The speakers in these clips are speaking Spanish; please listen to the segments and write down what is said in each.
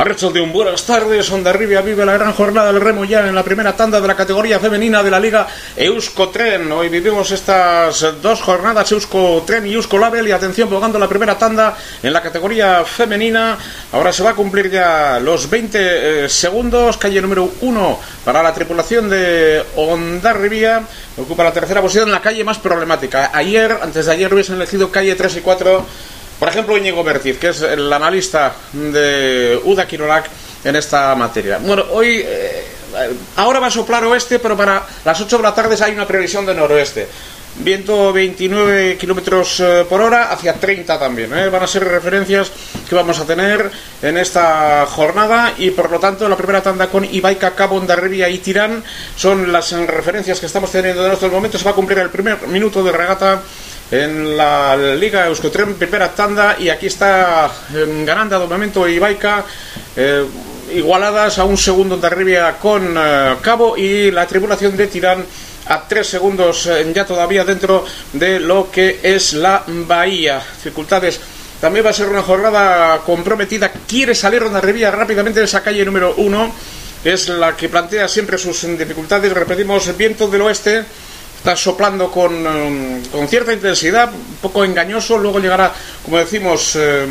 de un buenas tardes, Onda Rivia vive la gran jornada del remo ya en la primera tanda de la categoría femenina de la Liga Euskotren. Hoy vivimos estas dos jornadas, Euskotren y Eusko Label, y atención, jugando la primera tanda en la categoría femenina. Ahora se va a cumplir ya los 20 eh, segundos, calle número 1 para la tripulación de Onda Rivia. Ocupa la tercera posición en la calle más problemática. Ayer, antes de ayer, hubiesen elegido calle 3 y 4 por ejemplo, Íñigo Bertiz, que es el analista de Uda Kirolak en esta materia. Bueno, hoy, eh, ahora va a soplar oeste, pero para las 8 de la tarde hay una previsión de noroeste. viento 29 kilómetros eh, por hora hacia 30 también. ¿eh? Van a ser referencias que vamos a tener en esta jornada y por lo tanto la primera tanda con Ibaica, Cabo, Ondarribia y Tirán son las referencias que estamos teniendo en estos momentos. Se va a cumplir el primer minuto de regata en la Liga Euskotren, primera tanda y aquí está eh, ganando de momento Ibaica. igualadas a un segundo Ondarribia con Cabo y la tribulación de Tirán a tres segundos eh, ya todavía dentro de lo que es la Bahía. Dificultades. También va a ser una jornada comprometida. Quiere salir Ronda Revilla rápidamente de esa calle número uno. Es la que plantea siempre sus dificultades. Repetimos, viento del oeste. Está soplando con, eh, con cierta intensidad, un poco engañoso. Luego llegará, como decimos, eh,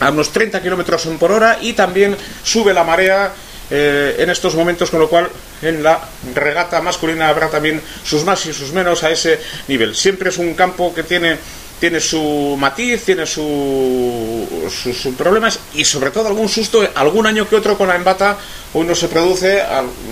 a unos 30 kilómetros por hora. Y también sube la marea eh, en estos momentos, con lo cual en la regata masculina habrá también sus más y sus menos a ese nivel. Siempre es un campo que tiene tiene su matiz, tiene su, sus, problemas y sobre todo algún susto, algún año que otro con la embata, hoy no se produce,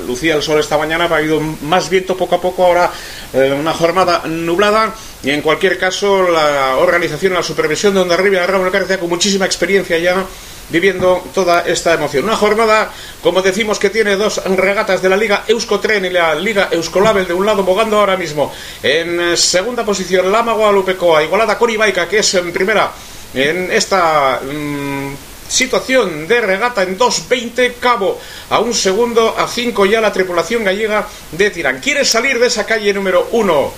lucía el sol esta mañana, ha habido más viento poco a poco, ahora eh, una jornada nublada y en cualquier caso la organización, la supervisión de Onda Arriba, Ramón García con muchísima experiencia ya viviendo toda esta emoción. Una jornada, como decimos, que tiene dos regatas de la Liga Euskotren y la Liga Euskolabel de un lado, bogando ahora mismo en eh, segunda posición Lama Guadalupecoa, igualada con Ibaica, que es en primera en esta mm, situación de regata en 2.20, cabo a un segundo, a 5 ya la tripulación gallega de Tirán. Quiere salir de esa calle número 1.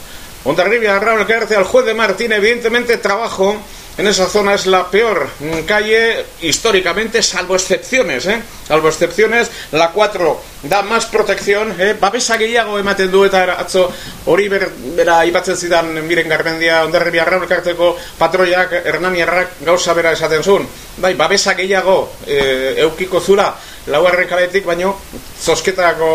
Ondarribia, Raúl García, al juez de Martín, evidentemente trabajo en esa zona es la peor calle históricamente, salvo excepciones, ¿eh? Salvo excepciones, la 4 da más protección, ¿eh? Babesa gehiago ematen du eta atzo hori ber, bera ipatzen zidan miren garmendia ondarribia elkarteko patroiak hernaniarrak gauza bera esaten zuen. Bai, babesa gehiago e, eukiko zura lauarren kaletik, baino zosketako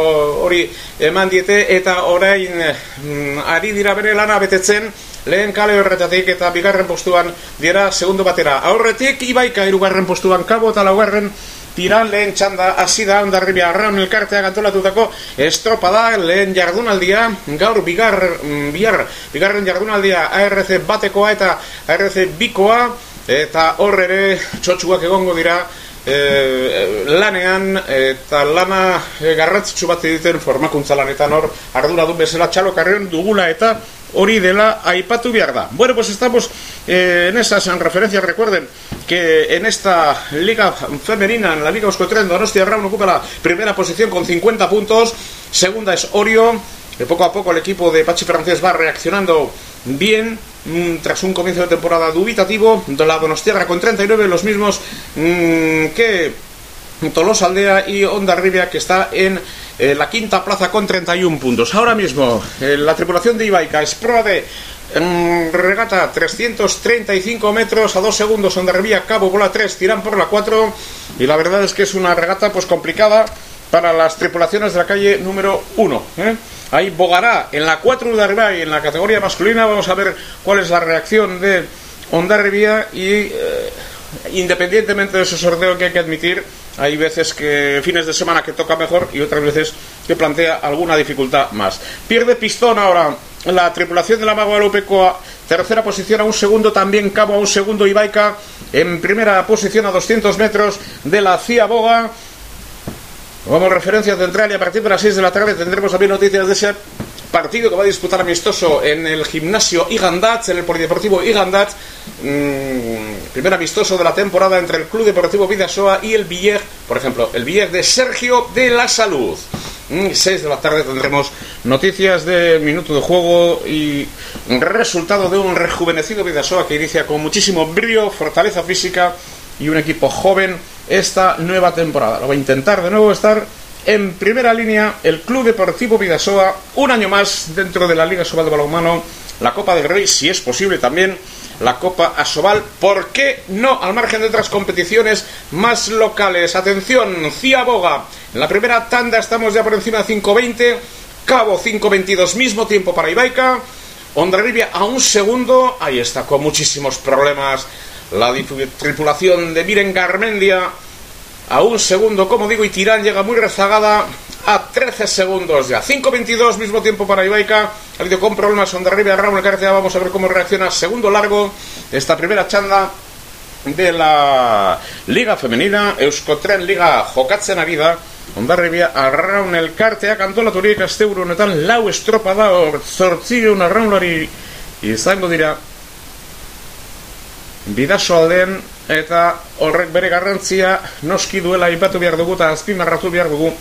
hori eman diete eta orain mm, ari dira bere lana betetzen lehen kale horretatik eta bigarren postuan dira segundo batera. Aurretik Ibaika irugarren postuan kabo eta laugarren tiran lehen txanda. Hasi da ondarribia arraun elkartea gantolatutako estropa da lehen jardunaldia. Gaur bigar, mm, biar, bigarren jardunaldia ARC batekoa eta ARC bikoa. Eta horre ere txotxuak egongo dira e, lanean. Eta lana e, garrantzitsu bat egiten formakuntza lanetan hor ardura du bezala txalokarren dugula eta hori dela aipatu behar. Bueno, pues estamos eh, en esas en referencias, recuerden que en esta liga femenina, en la liga Euskotren, Donostia Raun ocupa la primera posición con 50 puntos, segunda es Orio, que poco a poco el equipo de Pachi Francés va reaccionando bien, mm, tras un comienzo de temporada dubitativo, la Donostiarra con 39, los mismos mm, que Tolosa Aldea y Onda Rivia, que está en eh, la quinta plaza con 31 puntos. Ahora mismo, eh, la tripulación de Ibaica es prueba de mm, regata 335 metros a 2 segundos, Onda Rivia, Cabo, bola 3, tiran por la 4. Y la verdad es que es una regata pues complicada para las tripulaciones de la calle número 1. ¿eh? Ahí Bogará en la 4 de arriba y en la categoría masculina. Vamos a ver cuál es la reacción de Ondarribia y independientemente de ese sorteo que hay que admitir, hay veces que fines de semana que toca mejor y otras veces que plantea alguna dificultad más. Pierde pistón ahora la tripulación de la Mago Guadalupecoa, tercera posición a un segundo, también Cabo a un segundo, Ibaica en primera posición a 200 metros de la CIA Boga. Como referencia central y a partir de las 6 de la tarde tendremos también noticias de ese partido que va a disputar amistoso en el gimnasio Igandat, en el Polideportivo Igandat. Mm, primer amistoso de la temporada entre el Club Deportivo Vidasoa y el Villeg, por ejemplo, el Villeg de Sergio de la Salud. 6 mm, de la tarde tendremos noticias de minuto de juego y resultado de un rejuvenecido Vidasoa que inicia con muchísimo brillo, fortaleza física y un equipo joven esta nueva temporada. Lo va a intentar de nuevo estar en primera línea el Club Deportivo Vidasoa, un año más dentro de la Liga Sobal de Balonmano, la Copa del Rey, si es posible también la Copa Asobal, ¿por qué no? Al margen de otras competiciones más locales. Atención, Ciaboga, en la primera tanda estamos ya por encima de 5.20, Cabo 5.22, mismo tiempo para Ibaica, Ondarribia a un segundo, ahí está, con muchísimos problemas la tripulación de Miren Garmendia a un segundo, como digo, y Tirán llega muy rezagada a 13 segundos ya. 5.22 mismo tiempo para Ibaica, Ha habido con problemas de arriba Raúl Cartea. Vamos a ver cómo reacciona segundo largo esta primera chanda de la Liga Femenina. Euskotren Liga jokatzen ari da. Ondarribia arraun elkartea kantolaturik azte honetan lau estropa da hor zortzigeun arraunlari izango dira bidaso alden eta horrek bere garrantzia noski duela ipatu behar dugu eta azpimarratu behar dugu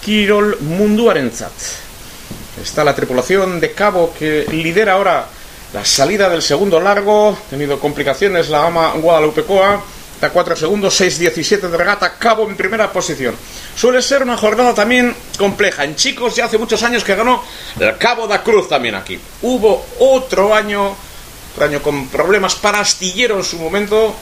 Kirol munduarentzat. Está la tripulación de cabo que lidera ahora la salida del segundo largo. Tenido complicaciones la gama Guadalupecoa. Da 4 segundos, 6-17 de regata, cabo en primera posición. Suele ser una jornada también compleja. En chicos ya hace muchos años que ganó el Cabo da Cruz también aquí. Hubo otro año, año con problemas para astillero en su momento,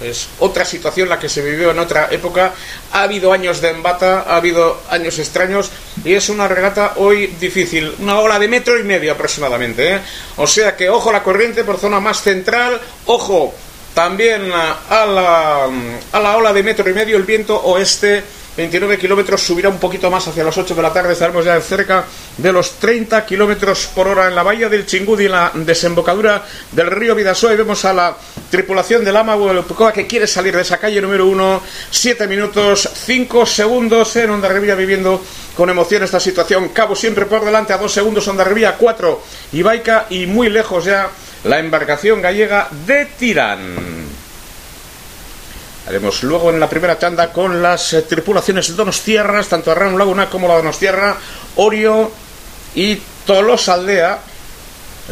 es otra situación la que se vivió en otra época. Ha habido años de embata, ha habido años extraños y es una regata hoy difícil. Una ola de metro y medio aproximadamente. ¿eh? O sea que ojo la corriente por zona más central, ojo también a la, a la ola de metro y medio el viento oeste 29 kilómetros, subirá un poquito más hacia las 8 de la tarde, estaremos ya cerca de los 30 kilómetros por hora en la bahía del Chingudi, en la desembocadura del río Vidasoa, y vemos a la tripulación del Ama que quiere salir de esa calle número 1, 7 minutos, 5 segundos en Onda Revilla viviendo con emoción esta situación, Cabo siempre por delante, a 2 segundos Onda Revilla, 4 Ibaica y muy lejos ya la embarcación gallega de Tirán. Haremos luego en la primera tanda con las eh, tripulaciones de Donostierras, tanto Arran Laguna como la Donostierra, Orio y Tolos Aldea.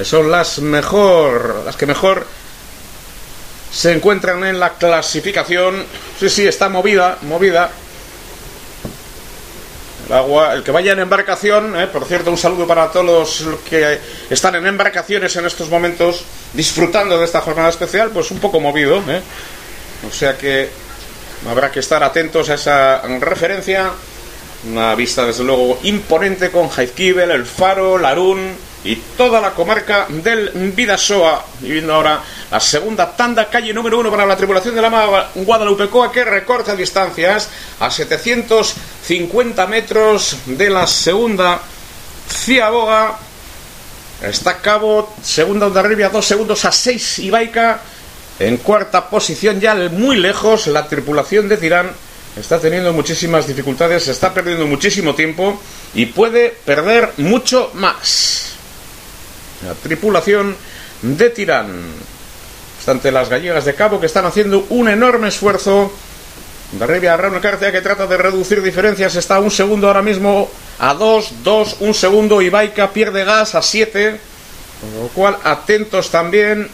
son las mejor, las que mejor se encuentran en la clasificación. Sí, sí, está movida, movida. El agua, el que vaya en embarcación, eh, por cierto, un saludo para todos los que están en embarcaciones en estos momentos, disfrutando de esta jornada especial, pues un poco movido. Eh. O sea que habrá que estar atentos a esa referencia. Una vista desde luego imponente con Jaizkibel, el Faro, Larún y toda la comarca del Vidasoa. Viviendo ahora la segunda tanda, calle número uno para la tripulación de la Guadalupecoa que recorta distancias a 750 metros de la segunda Ciaboga. Está Cabo, segunda Onda Ribia, dos segundos a seis Ibaica en cuarta posición, ya muy lejos, la tripulación de Tirán está teniendo muchísimas dificultades, está perdiendo muchísimo tiempo y puede perder mucho más. La tripulación de Tirán, obstante las gallegas de cabo que están haciendo un enorme esfuerzo. Darrevia Raúl Cartea que trata de reducir diferencias, está a un segundo ahora mismo a dos, dos, un segundo, y Baica pierde gas a siete, con lo cual atentos también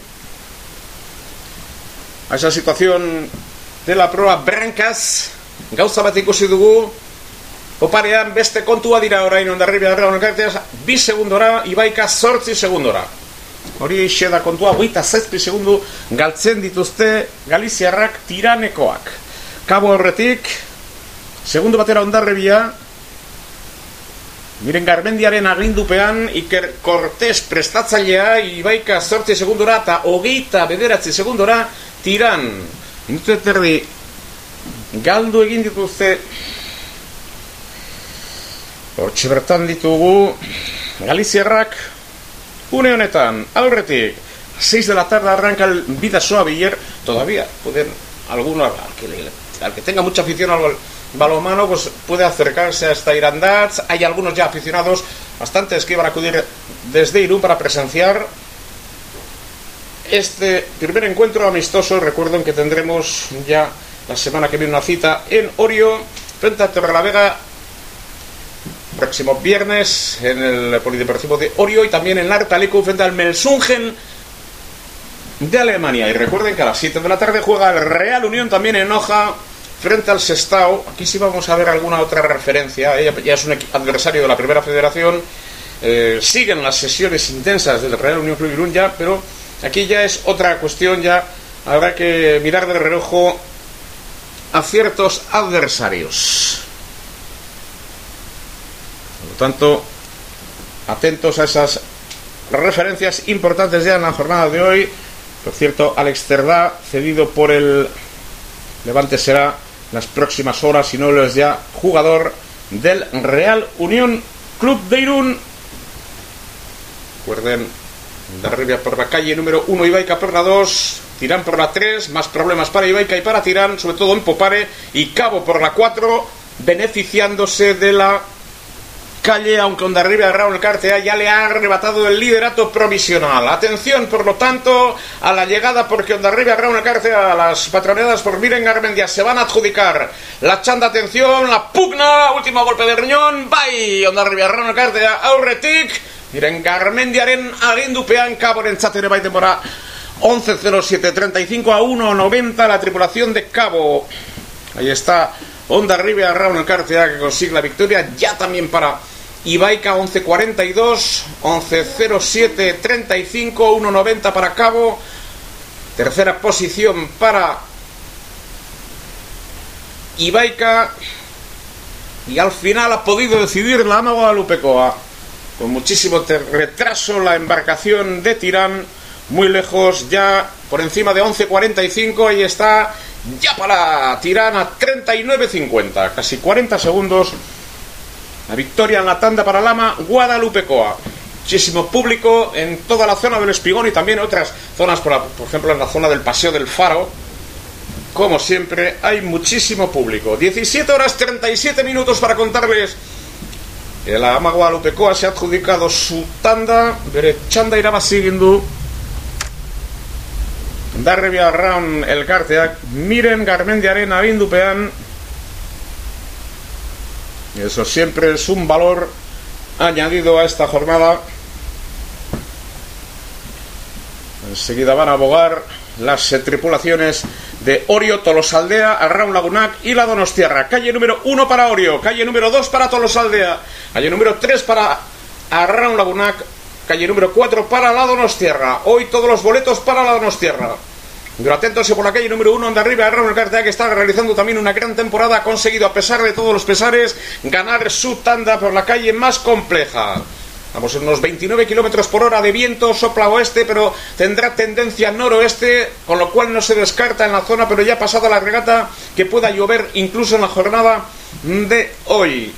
a esa situación de la prueba Brancas gauza bat ikusi dugu oparean beste kontua dira orain ondarribia darra honekarteaz bi segundora ibaika sortzi segundora. Hori da kontua guita zezpi segundu galtzen dituzte Galiziarrak tiranekoak. Kabo horretik segundu batera ondarribia Miren garmendiaren agindupean Iker Cortés prestatzailea Ibaika sortzi segundora eta hogeita bederatzi segundora tiran. Minutu eterdi galdu egin dituzte. Hortxe bertan ditugu Galiziarrak une honetan aurretik 6 de la tarde arranca el Vidasoa Villar todavía pueden algunos al que, al que tenga mucha afición al balomano pues puede acercarse hasta Irandats hay algunos ya aficionados bastantes que iban a acudir desde Irún para presenciar este primer encuentro amistoso. Recuerden que tendremos ya la semana que viene una cita en Orio frente a Torrelavega próximo viernes en el Polideportivo de Orio y también en Lartaleco frente al Melsungen de Alemania. Y recuerden que a las 7 de la tarde juega el Real Unión también en Hoja frente al Sestao. Aquí sí vamos a ver alguna otra referencia. Ella ya es un adversario de la Primera Federación. Eh, siguen las sesiones intensas del Real Unión Club Irún ya, pero Aquí ya es otra cuestión, ya habrá que mirar de reojo a ciertos adversarios. Por lo tanto, atentos a esas referencias importantes ya en la jornada de hoy. Por cierto, Alex Cerdá, cedido por el Levante, será las próximas horas, si no lo es ya, jugador del Real Unión Club de Irún Recuerden, arriba por la calle número 1, Ibaica por la 2, Tirán por la 3, más problemas para Ibaica y para Tirán, sobre todo en Popare, y Cabo por la 4, beneficiándose de la calle, aunque Ondarribia Raúl Cartea ya le ha arrebatado el liderato provisional. Atención, por lo tanto, a la llegada, porque Ondarribia Raúl Cartea, las patronadas por Miren Garmendia se van a adjudicar la chanda, atención, la pugna, último golpe de riñón, bye, Ondarribia Raúl Cartea, aurretic, Miren Garmendiaren agindupean kaborentzat ere bai denbora 11.07.35 a 1.90 la tripulación de Cabo. Ahí está Onda Rivia Raúl Cartea que consigue la victoria ya también para Ibaica 11.42, 11.07.35, 1.90 para Cabo. Tercera posición para Ibaica. Y al final ha podido decidir la Ama Guadalupecoa. Con muchísimo retraso la embarcación de Tirán. Muy lejos, ya por encima de 11.45. Ahí está, ya para Tirán a 39.50. Casi 40 segundos la victoria en la tanda para Lama, Guadalupecoa. Muchísimo público en toda la zona del Espigón y también otras zonas, por, ejemplo en la zona del Paseo del Faro. Como siempre, hay muchísimo público. 17 horas 37 minutos para contarles que la Ama Guadalupecoa se ha adjudicado su tanda. Bere txanda irabazi Darrebia Round el elkarteak miren garmendiaren agindupean eso siempre es un valor añadido a esta jornada. Enseguida van a abogar las tripulaciones de Orio, Tolosaldea, Arraun Lagunac y la Donostierra. Calle número 1 para Orio, calle número 2 para Tolosaldea, calle número 3 para Arraun Lagunac, calle número 4 para la Donostierra. Hoy todos los boletos para la Donostierra. Pero atentos por la calle número uno, de arriba, Ronald Cartea, que está realizando también una gran temporada, ha conseguido, a pesar de todos los pesares, ganar su tanda por la calle más compleja. Vamos en unos 29 kilómetros por hora de viento, sopla oeste, pero tendrá tendencia noroeste, con lo cual no se descarta en la zona, pero ya pasada la regata, que pueda llover incluso en la jornada de hoy.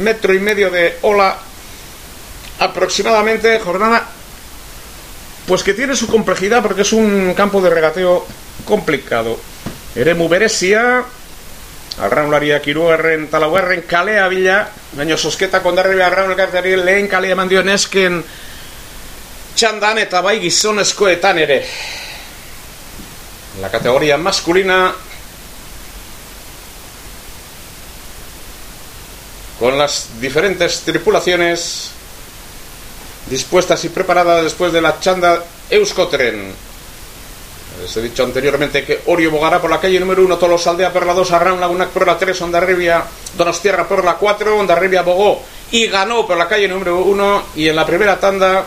Metro y medio de ola aproximadamente, jornada pues que tiene su complejidad porque es un campo de regateo complicado. Eremu beresia, arraunlaria kirugarren talaugarren kalea bila, baina sosketa kondarri arraun elkartari lehen kalea eman dio nesken txandan eta bai gizonezkoetan ere. La categoría masculina con las diferentes tripulaciones dispuestas y preparadas después de la chanda Euskotren. Les he dicho anteriormente que Orio bogará por la calle número 1, Tolosaldea por la 2, Arran Lagunac por la 3, Ondarribia, Donostierra por la 4, Ondarribia bogó y ganó por la calle número 1 y en la primera tanda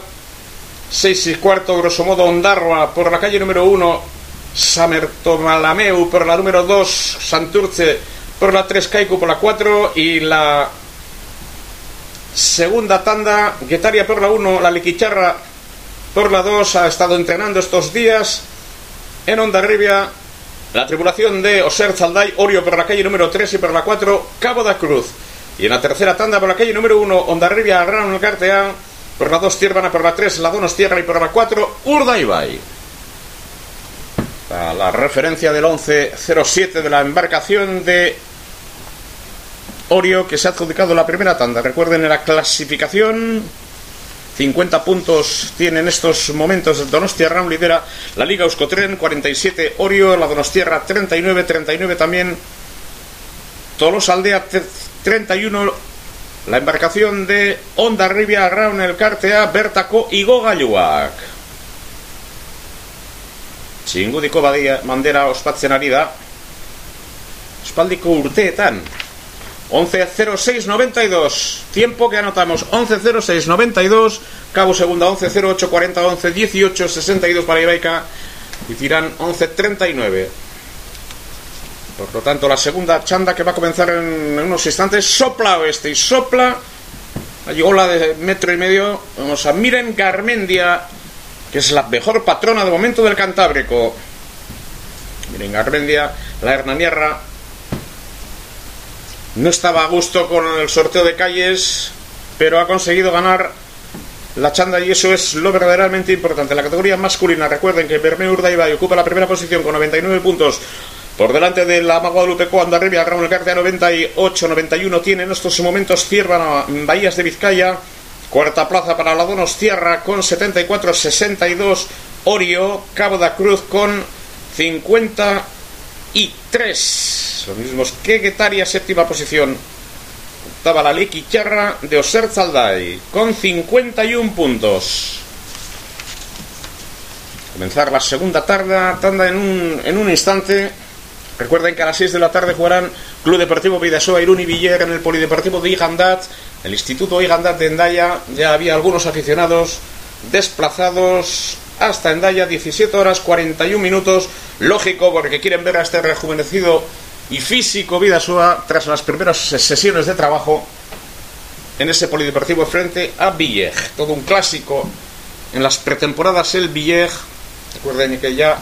6 y cuarto, grosso modo, Ondarroa por la calle número 1, Samertomalameu por la número 2, Santurce por la 3, Caico por la 4 y la Segunda tanda, Guetaria por la 1, la Liquicharra por la 2, ha estado entrenando estos días en Ondarribia. La tripulación de Oser Zalday, Orio por la calle número 3 y por la 4, Cabo da Cruz. Y en la tercera tanda por la calle número 1, Ondarribia, Gran Cartea, por la 2, Tiervana por la 3, La Donos Tierra y por la 4, Urdaibai. La referencia del 1107 de la embarcación de Orio, que se ha adjudicado la primera tanda. Recuerden la clasificación. 50 puntos tiene en estos momentos Donostia Ram lidera la Liga Euskotren, 47 Orio, la Donostierra 39, 39 también Tolosaldea 31, la embarcación de Onda Ribia Raun el Cartea, Bertaco y Gogayuak. Txingudiko badia mandera ospatzen ari da. Espaldiko urteetan 11.06.92. Tiempo que anotamos 11.06.92. Cabo segunda 11.08.40, 11.18.62 para Ibaica. Y tiran 11.39. Por lo tanto, la segunda chanda que va a comenzar en, unos instantes. Sopla oeste y sopla. Allí ola de metro y medio. Vamos a Miren Garmendia, que es la mejor patrona de momento del Cantábrico. Miren Garmendia, la Hernanierra no estaba a gusto con el sorteo de calles, pero ha conseguido ganar la chanda y eso es lo verdaderamente importante. La categoría masculina, recuerden que Bermeo Urdaibai ocupa la primera posición con 99 puntos. Por delante de la Guadalupe cuando arriba Raúl García 98-91 tiene en estos momentos Cierva Bahías de Vizcaya. Cuarta plaza para la Donostierra con 74-62. Orio, Cabo da Cruz con 53. Los mismos que Guetaria, séptima posición. Octava la Charra de Oser Zalday con 51 puntos. Comenzar la segunda tarde, tanda en un, en un instante. Recuerden que a las 6 de la tarde jugarán Club Deportivo Vidasoa, Irún y Viller en el Polideportivo de Igandat. El Instituto Igandat de Endaya ya había algunos aficionados desplazados hasta Endaya, 17 horas 41 minutos. Lógico, porque quieren ver a este rejuvenecido y físico Vidasoa tras las primeras sesiones de trabajo en ese polideportivo frente a Villej. Todo un clásico en las pretemporadas el Villej. Recuerden que ya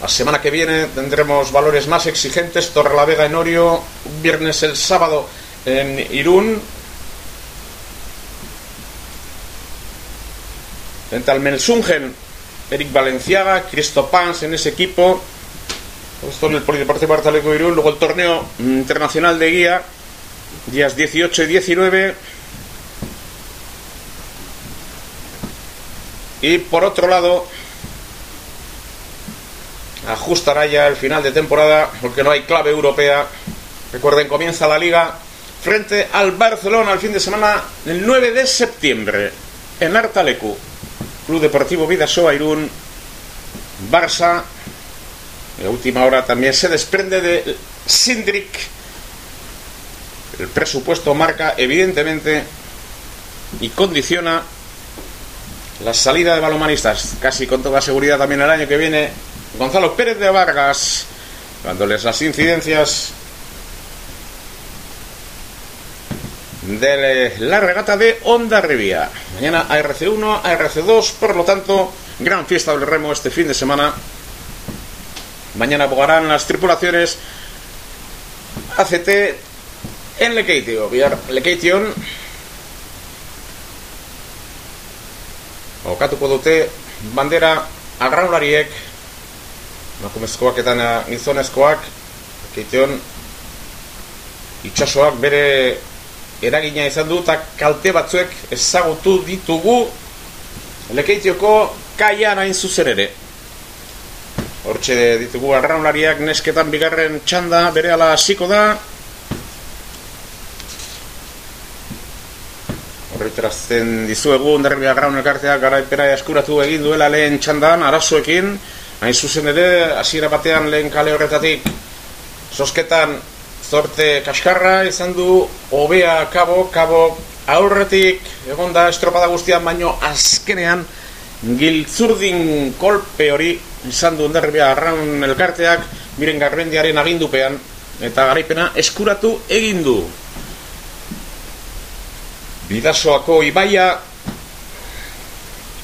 la semana que viene tendremos valores más exigentes. Torre la Vega en Orio, viernes el sábado en Irún. Frente al Melsungen, Eric Valenciaga, Cristo Pans en ese equipo. Esto en el Polideportivo Artaleco Irún. Luego el torneo internacional de guía, días 18 y 19. Y por otro lado, ajustará ya el final de temporada porque no hay clave europea. Recuerden, comienza la liga frente al Barcelona el fin de semana el 9 de septiembre en Artalecu. Club Deportivo Vidasoa Irún, Barça. La última hora también se desprende de Sindrick. El presupuesto marca evidentemente y condiciona la salida de balomanistas, casi con toda seguridad también el año que viene Gonzalo Pérez de Vargas, dándoles las incidencias de la regata de Onda Rivia. Mañana ARC1, ARC2, por lo tanto, gran fiesta del remo este fin de semana. Mañana abogarán las tripulaciones ACT en Lekeitio. Lekeition okatuko dute bandera arraunlariek emakumezkoak eta gizonezkoak keiteon itxasoak bere eragina izan du eta kalte batzuek ezagutu ditugu lekeitioko kaian hain zuzen ere. Hortxe ditugu arraunlariak nesketan bigarren txanda bere ala hasiko da. Horretarazten dizuegu ondarri arraun elkarteak garaipera eskuratu egin duela lehen txandan arazoekin. Hain zuzen ere, hasiera batean lehen kale horretatik. Sosketan zorte kaskarra izan du hobea kabo, kabo aurretik egon da estropada guztian baino azkenean giltzurdin kolpe hori izan du ondarribia arraun elkarteak miren garbendiaren agindupean eta garaipena eskuratu egin du. Bidasoako ibaia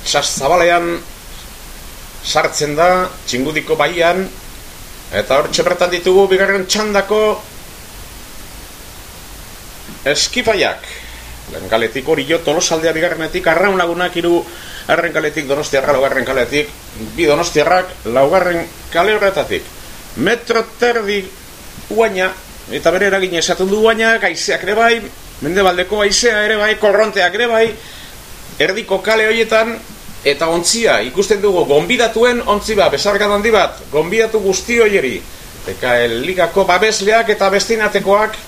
zabalean sartzen da txingudiko baian eta hor bertan ditugu bigarren txandako eskifaiak Lenkaletik hori jo tolosaldea bigarrenetik arraun lagunak iru arren kaletik donostiarra laugarren kaletik bi donostiarrak laugarren kale horretatik. Metro terdi uaina eta bere eragin esaten du uaina gaizeak ere bai mendebaldeko aizea ere bai korronteak ere bai erdiko kale horietan eta ontzia ikusten dugu gonbidatuen ontzi bat, besarkan handi bat, gonbidatu guzti hoieri, eta ligako babesleak eta bestinatekoak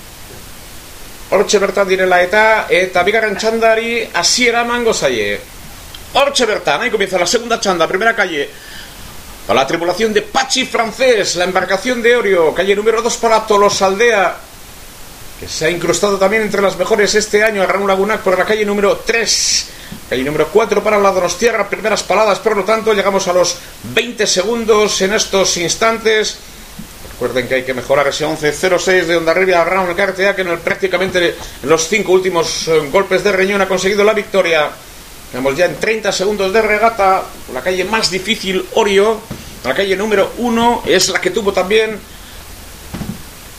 hortxe bertan direla eta eta bigarren txandari hasiera mango zaie. Hortxe bertan, ahí comienza la segunda chanda, primera calle. Para la tripulación de Pachi francés, la embarcación de Orio, calle número 2 para Tolosaldea, que se ha incrustado también entre las mejores este año a Raúl Lagunac por la calle número 3 el número 4 para la Donostierra, primeras paradas, por lo tanto llegamos a los 20 segundos en estos instantes. Recuerden que hay que mejorar ese 11-06 de Ondarribia a Raúl Cartea, que en el, prácticamente en los cinco últimos eh, golpes de Reñón ha conseguido la victoria. Estamos ya en 30 segundos de regata, la calle más difícil, Orio, la calle número 1, es la que tuvo también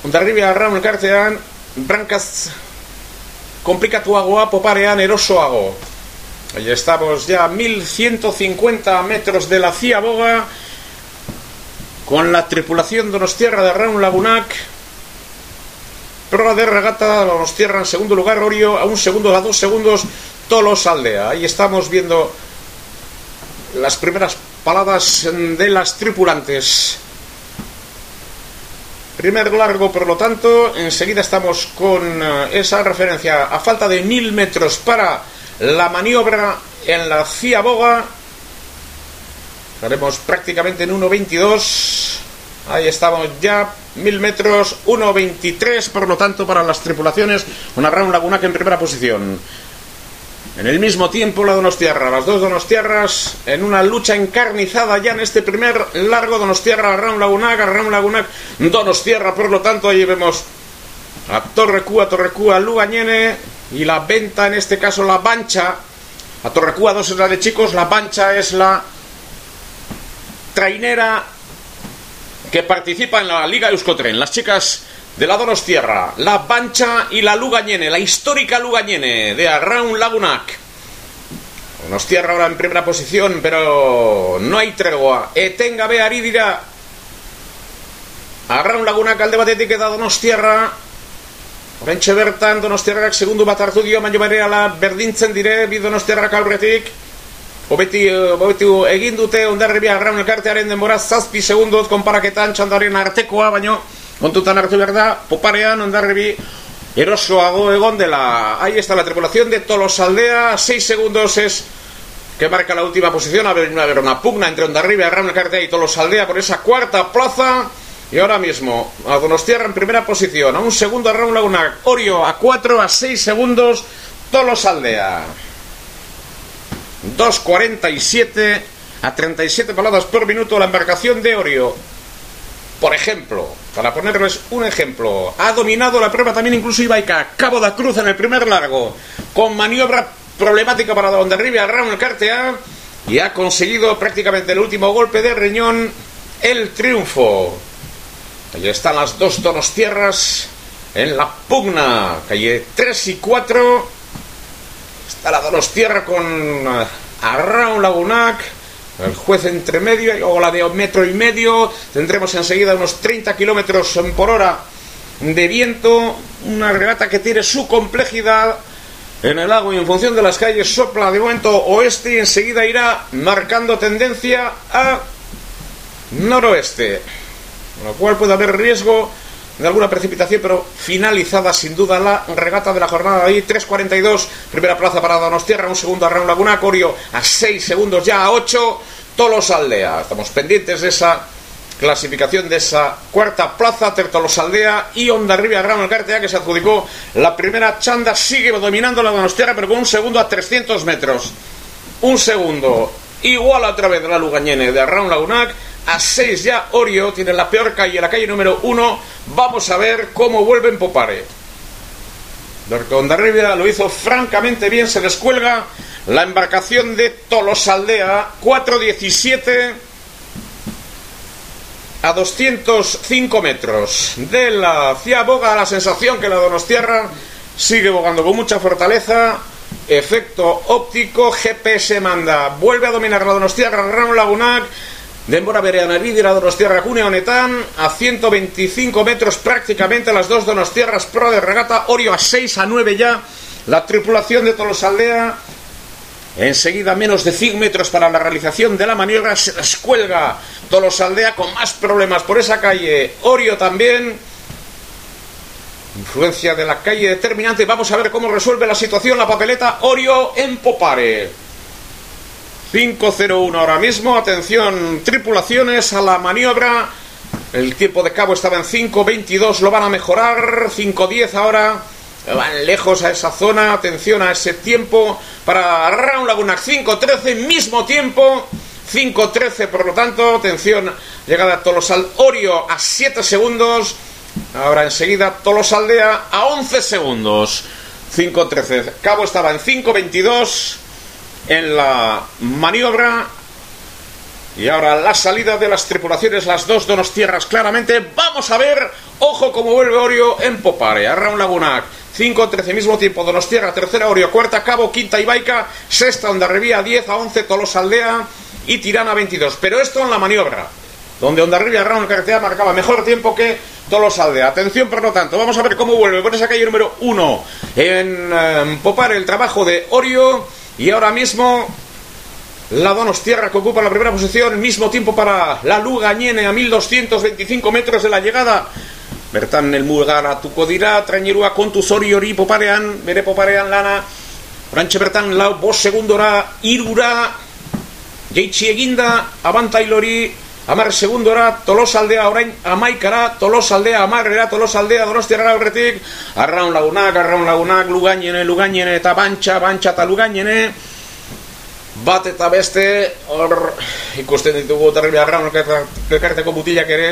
Ondarribia Raúl Cartean, brancas complicatuagoa poparean erosoago. Ahí estamos ya a 1150 metros de la Ciaboga con la tripulación Donostierra de Raúl Lagunac. Prueba de regata Donostierra en segundo lugar, Orio a un segundo, a dos segundos, Tolos Aldea. Ahí estamos viendo las primeras paladas de las tripulantes. Primer largo, por lo tanto, enseguida estamos con eh, esa referencia a falta de mil metros para la maniobra en la Ciaboga. Haremos prácticamente en 1.22. Ahí estamos ya, mil metros, 1.23, por lo tanto, para las tripulaciones, una Raúl Laguna que en primera posición. En el mismo tiempo la Donostiarra, las dos Donostiarras en una lucha encarnizada ya en este primer largo Donostiarra, Raúl Lagunac, Raúl Lagunac, Donostiarra, por lo tanto ahí vemos a Torrecúa, Torrecúa, Lugañene y la venta, en este caso la Bancha, a Torrecúa dos es la de chicos, la Bancha es la trainera que participa en la Liga Euskotren, las chicas de la Donostierra, la Bancha y la Lugañene, la histórica Lugañene de Arraun Lagunac. Donostierra ahora en primera posición, pero no hay tregua. Etenga be ari dira. Arraun Lagunac alde batetik eta Donostierra. Horentxe bertan Donostierrak segundu bat hartu dio, baino la berdintzen dire, bi Donostierrak aurretik. Obeti, obeti egin dute ondarribia Arraun elkartearen denbora zazpi segundot konparaketan txandaren artekoa, baino Kontutan hartu behar da, poparean, ondarribi, erosoago egon dela. Ahí está la tripulación de Tolosaldea, 6 segundos es que marca la última posición. A ver, una pugna entre Ondarribi, Arrauna Cartea y Tolosaldea por esa cuarta plaza. Y ahora mismo, a Donostierra en primera posición, a un segundo Arraun Laguna, Orio a 4, a 6 segundos, Tolosaldea. 2.47 a 37 palabras por minuto la embarcación de Orio. Por ejemplo, para ponerles un ejemplo, ha dominado la prueba también incluso Ibaica, Cabo da Cruz en el primer largo, con maniobra problemática para donde arriba Raúl Cartea y ha conseguido prácticamente el último golpe de riñón, el triunfo. Allí están las dos tierras en la pugna, calle 3 y 4. Está la Donostierra con eh, Arraun Lagunac el juez entre medio o la de un metro y medio. Tendremos enseguida unos 30 kilómetros por hora de viento. Una regata que tiene su complejidad en el lago y en función de las calles sopla de momento oeste y enseguida irá marcando tendencia a noroeste. Con lo cual puede haber riesgo de alguna precipitación, pero finalizada sin duda la regata de la jornada de ahí. 3.42, primera plaza para Donostierra, un segundo a Raúl Laguna, Corio a 6 segundos ya a 8, Tolos Aldea. Estamos pendientes de esa clasificación de esa cuarta plaza, Tertolos Aldea y Onda Rivia Gran Cartea, que se adjudicó la primera chanda, sigue dominando la Donostierra, pero con un segundo a 300 metros. Un segundo, igual a través de la Lugañene de Arraun Lagunac, a 6 ya Orio, tiene la peor calle, la calle número 1. Vamos a ver cómo vuelve en Popare. Rivia lo hizo francamente bien, se descuelga la embarcación de Tolosaldea, 417 a 205 metros de la Ciaboga, la sensación que la Donostierra sigue bogando con mucha fortaleza. Efecto óptico, GPS manda. Vuelve a dominar la Donostierra, Ram Lagunac Denbora berean ari dira Donostierra cune honetan, a 125 metros prácticamente las dos Donostierras pro de regata, Orio a 6 a 9 ya, la tripulación de Tolosaldea, enseguida menos de 100 metros para la realización de la maniobra, se descuelga Tolosaldea con más problemas por esa calle, Orio también, influencia de la calle determinante, vamos a ver cómo resuelve la situación la papeleta Orio en Popare. 5-0-1 ahora mismo. Atención, tripulaciones a la maniobra. El tiempo de cabo estaba en 5-22, lo van a mejorar. 5-10 ahora. Van lejos a esa zona. Atención a ese tiempo para Raúl Laguna. 5-13, mismo tiempo. 5-13, por lo tanto, atención, llegada a Tolosal Orio a 7 segundos. Ahora enseguida Tolosaldea a 11 segundos. 5-13. Cabo estaba en 5-22 en la maniobra. Y ahora la salida de las tripulaciones, las dos donos tierras claramente. Vamos a ver, ojo como vuelve Orio en Popare, a Raúl Lagunac. 5, 13 mismo tiempo, Donostierra, tercera Orio, cuarta Cabo, quinta Ibaica, sexta Ondarribía, 10 a 11 Tolosa Aldea y Tirana 22. Pero esto en la maniobra, donde Ondarribia Round Carretera marcaba mejor tiempo que Tolosa Aldea. Atención, por lo tanto, vamos a ver cómo vuelve por esa calle número 1 en eh, Popar el trabajo de Orio y ahora mismo la Donostierra que ocupa la primera posición, mismo tiempo para la Lugañene a 1225 metros de la llegada. Bertan helmugaratuko dira trainerua kontuz hori hori poparean, bere poparean lana Orantxe bertan lau bost segundora irura Jeitsi eginda abantailori Amar segundora tolosaldea orain amaikara Tolosaldea amarrera tolosaldea donostiara horretik Arraun lagunak, arraun lagunak Lugainene, lugainene eta bantxa, bantxa eta lugainene Bat eta beste Hor ikusten ditugu Terribia arraun elkarteko butilak ere.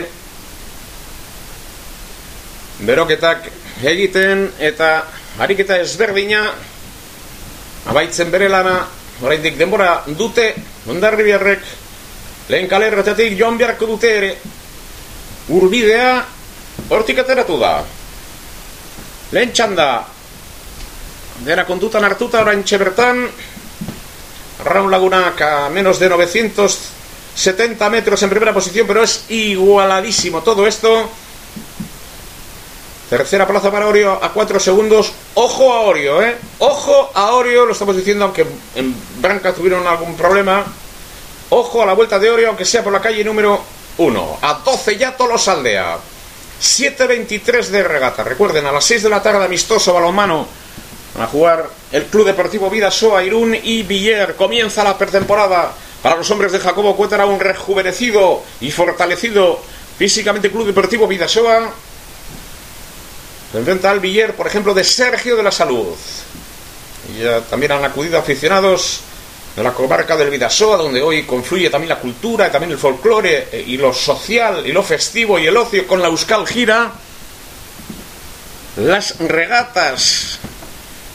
Beroketak egiten eta ariketa ezberdina abaitzen bere lana. Oraindik denbora dute ondarribiarrek lehen kalerretatik joan beharko dute ere urbidea hortik ateratu da lehen txanda dena kontutan hartuta orain Raun Lagunak a menos de 970 metros en primera posición pero es igualadísimo todo esto Tercera plaza para Orio a 4 segundos. Ojo a Orio, ¿eh? Ojo a Orio, lo estamos diciendo, aunque en Branca tuvieron algún problema. Ojo a la vuelta de Orio, aunque sea por la calle número 1. A 12 ya Tolos Aldea. 7.23 de regata. Recuerden, a las 6 de la tarde, amistoso balonmano. a jugar el Club Deportivo Vidasoa, Irún y Villar. Comienza la pretemporada para los hombres de Jacobo Cuétara, un rejuvenecido y fortalecido físicamente Club Deportivo Vidasoa se enfrenta al Villar, por ejemplo, de Sergio de la Salud. Y ya también han acudido aficionados de la comarca del Vidasoa, donde hoy confluye también la cultura, también el folclore, eh, y lo social, y lo festivo, y el ocio con la Euskal Gira. Las regatas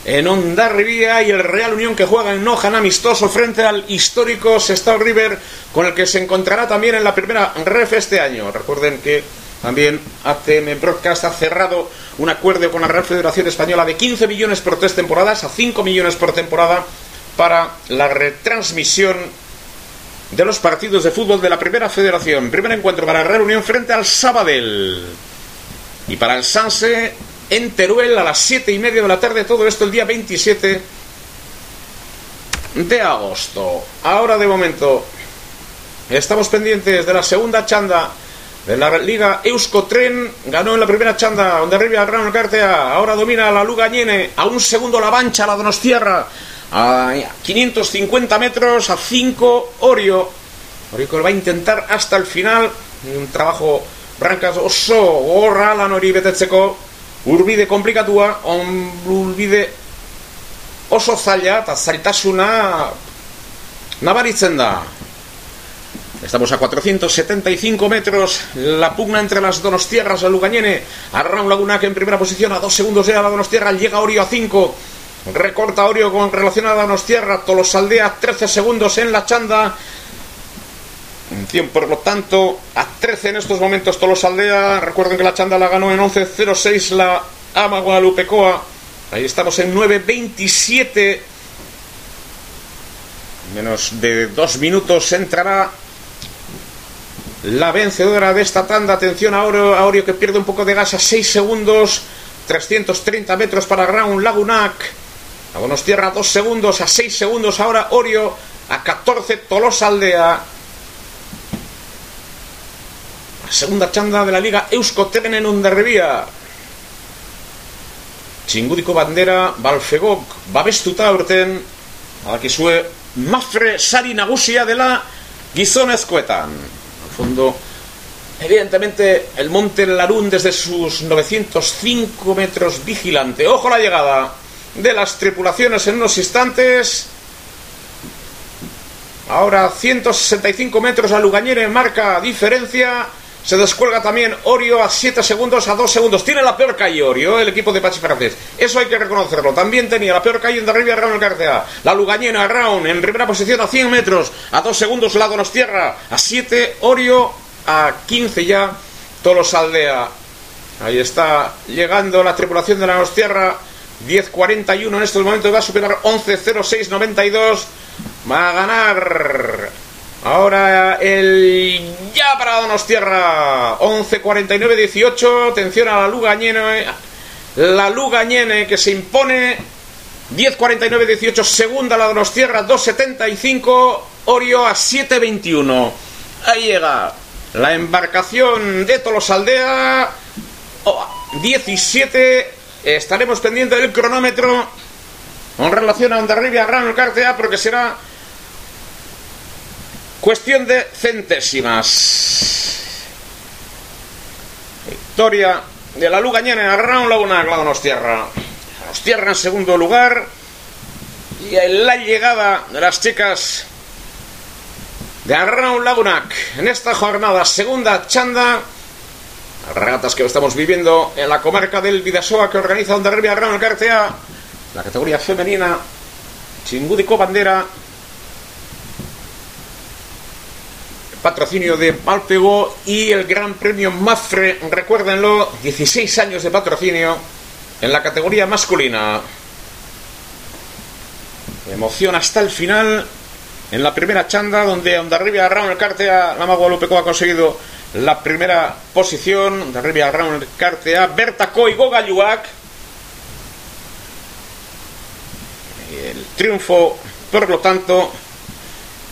en Ondarribía y el Real Unión que juega en Nojan amistoso frente al histórico Sestao River, con el que se encontrará también en la primera ref este año. Recuerden que también ATM Broadcast ha cerrado un acuerdo con la Real Federación Española de 15 millones por tres temporadas a 5 millones por temporada para la retransmisión de los partidos de fútbol de la Primera Federación. Primer encuentro para la Unión frente al Sabadell. Y para el Sanse en Teruel a las 7 y media de la tarde. Todo esto el día 27 de agosto. Ahora de momento estamos pendientes de la segunda chanda de la Liga Euskotren ganó en la primera chanda donde arriba Gran Cartea ahora domina la Lugañene a un segundo la Bancha la Donostierra a 550 metros a 5 Orio Orio que lo va a intentar hasta el final un trabajo brancas oso gorra lan hori betetzeko urbide komplikatua on urbide oso zaila eta zailtasuna nabaritzen da Estamos a 475 metros. La pugna entre las Donostierras, la Lugañene. Arraun Lagunac en primera posición. A dos segundos de la Donostierra. Llega Orio a 5. Recorta Orio con relación a Donostierra. Tolosaldea 13 segundos en la chanda. Por lo tanto, a 13 en estos momentos Tolosaldea. Recuerden que la chanda la ganó en 11.06 la Ama Guadalupecoa. Ahí estamos en 9.27. Menos de dos minutos entrará la vencedora de esta tanda. Atención a Orio, que pierde un poco de gas a 6 segundos. 330 metros para Ground Lagunac. A Tierra 2 segundos, a 6 segundos ahora Orio, a 14 Tolosa Aldea. La segunda chanda de la liga Eusko en Ondarribia. Txingudiko bandera, balfegok, babestuta urten, sue mafre sari nagusia dela gizonezkoetan fondo. Evidentemente, el monte Larún desde sus 905 metros vigilante. Ojo la llegada de las tripulaciones en unos instantes. Ahora 165 metros a Lugañere marca diferencia. Se descuelga también Orio a 7 segundos, a 2 segundos. Tiene la peor calle Orio, el equipo de Pachi francés. Eso hay que reconocerlo. También tenía la peor calle en Derribia Raúl García. La Lugañena Raúl en primera posición a 100 metros. A 2 segundos la Donostierra. A 7 Orio. A 15 ya Tolos Aldea. Ahí está llegando la tripulación de la Donostierra 10.41 en estos momentos va a superar 11.06.92. Va a ganar ahora el ya para Donostierra 11.49.18. Atención a la Lugañene. La Lugañene que se impone 10.49.18. Segunda la Donostierra 2.75. Orio a 7.21. Ahí llega la embarcación de Tolosaldea. Oh, 17 estaremos pendientes del cronómetro con relación a Ondarribia Gran Cartea porque será cuestión de centésimas. Victoria de la Lugañana en Arraun Laguna, nos tierra. Nos tierra en segundo lugar. Y en la llegada de las chicas de Arraun Lagunac en esta jornada, segunda chanda regatas que estamos viviendo en la comarca del Vidasoa que organiza Ondarribia Gran Cartea, la categoría femenina, Chingudico Bandera, patrocinio de Palpego y el Gran Premio Mafre, recuérdenlo, 16 años de patrocinio en la categoría masculina. Emoción hasta el final en la primera chanda donde Ondarribia Gran Cartea, la Magualupeco ha conseguido la primera posición de Rivia Round Cartea, Berta Coy Gogayuak. El triunfo, por lo tanto,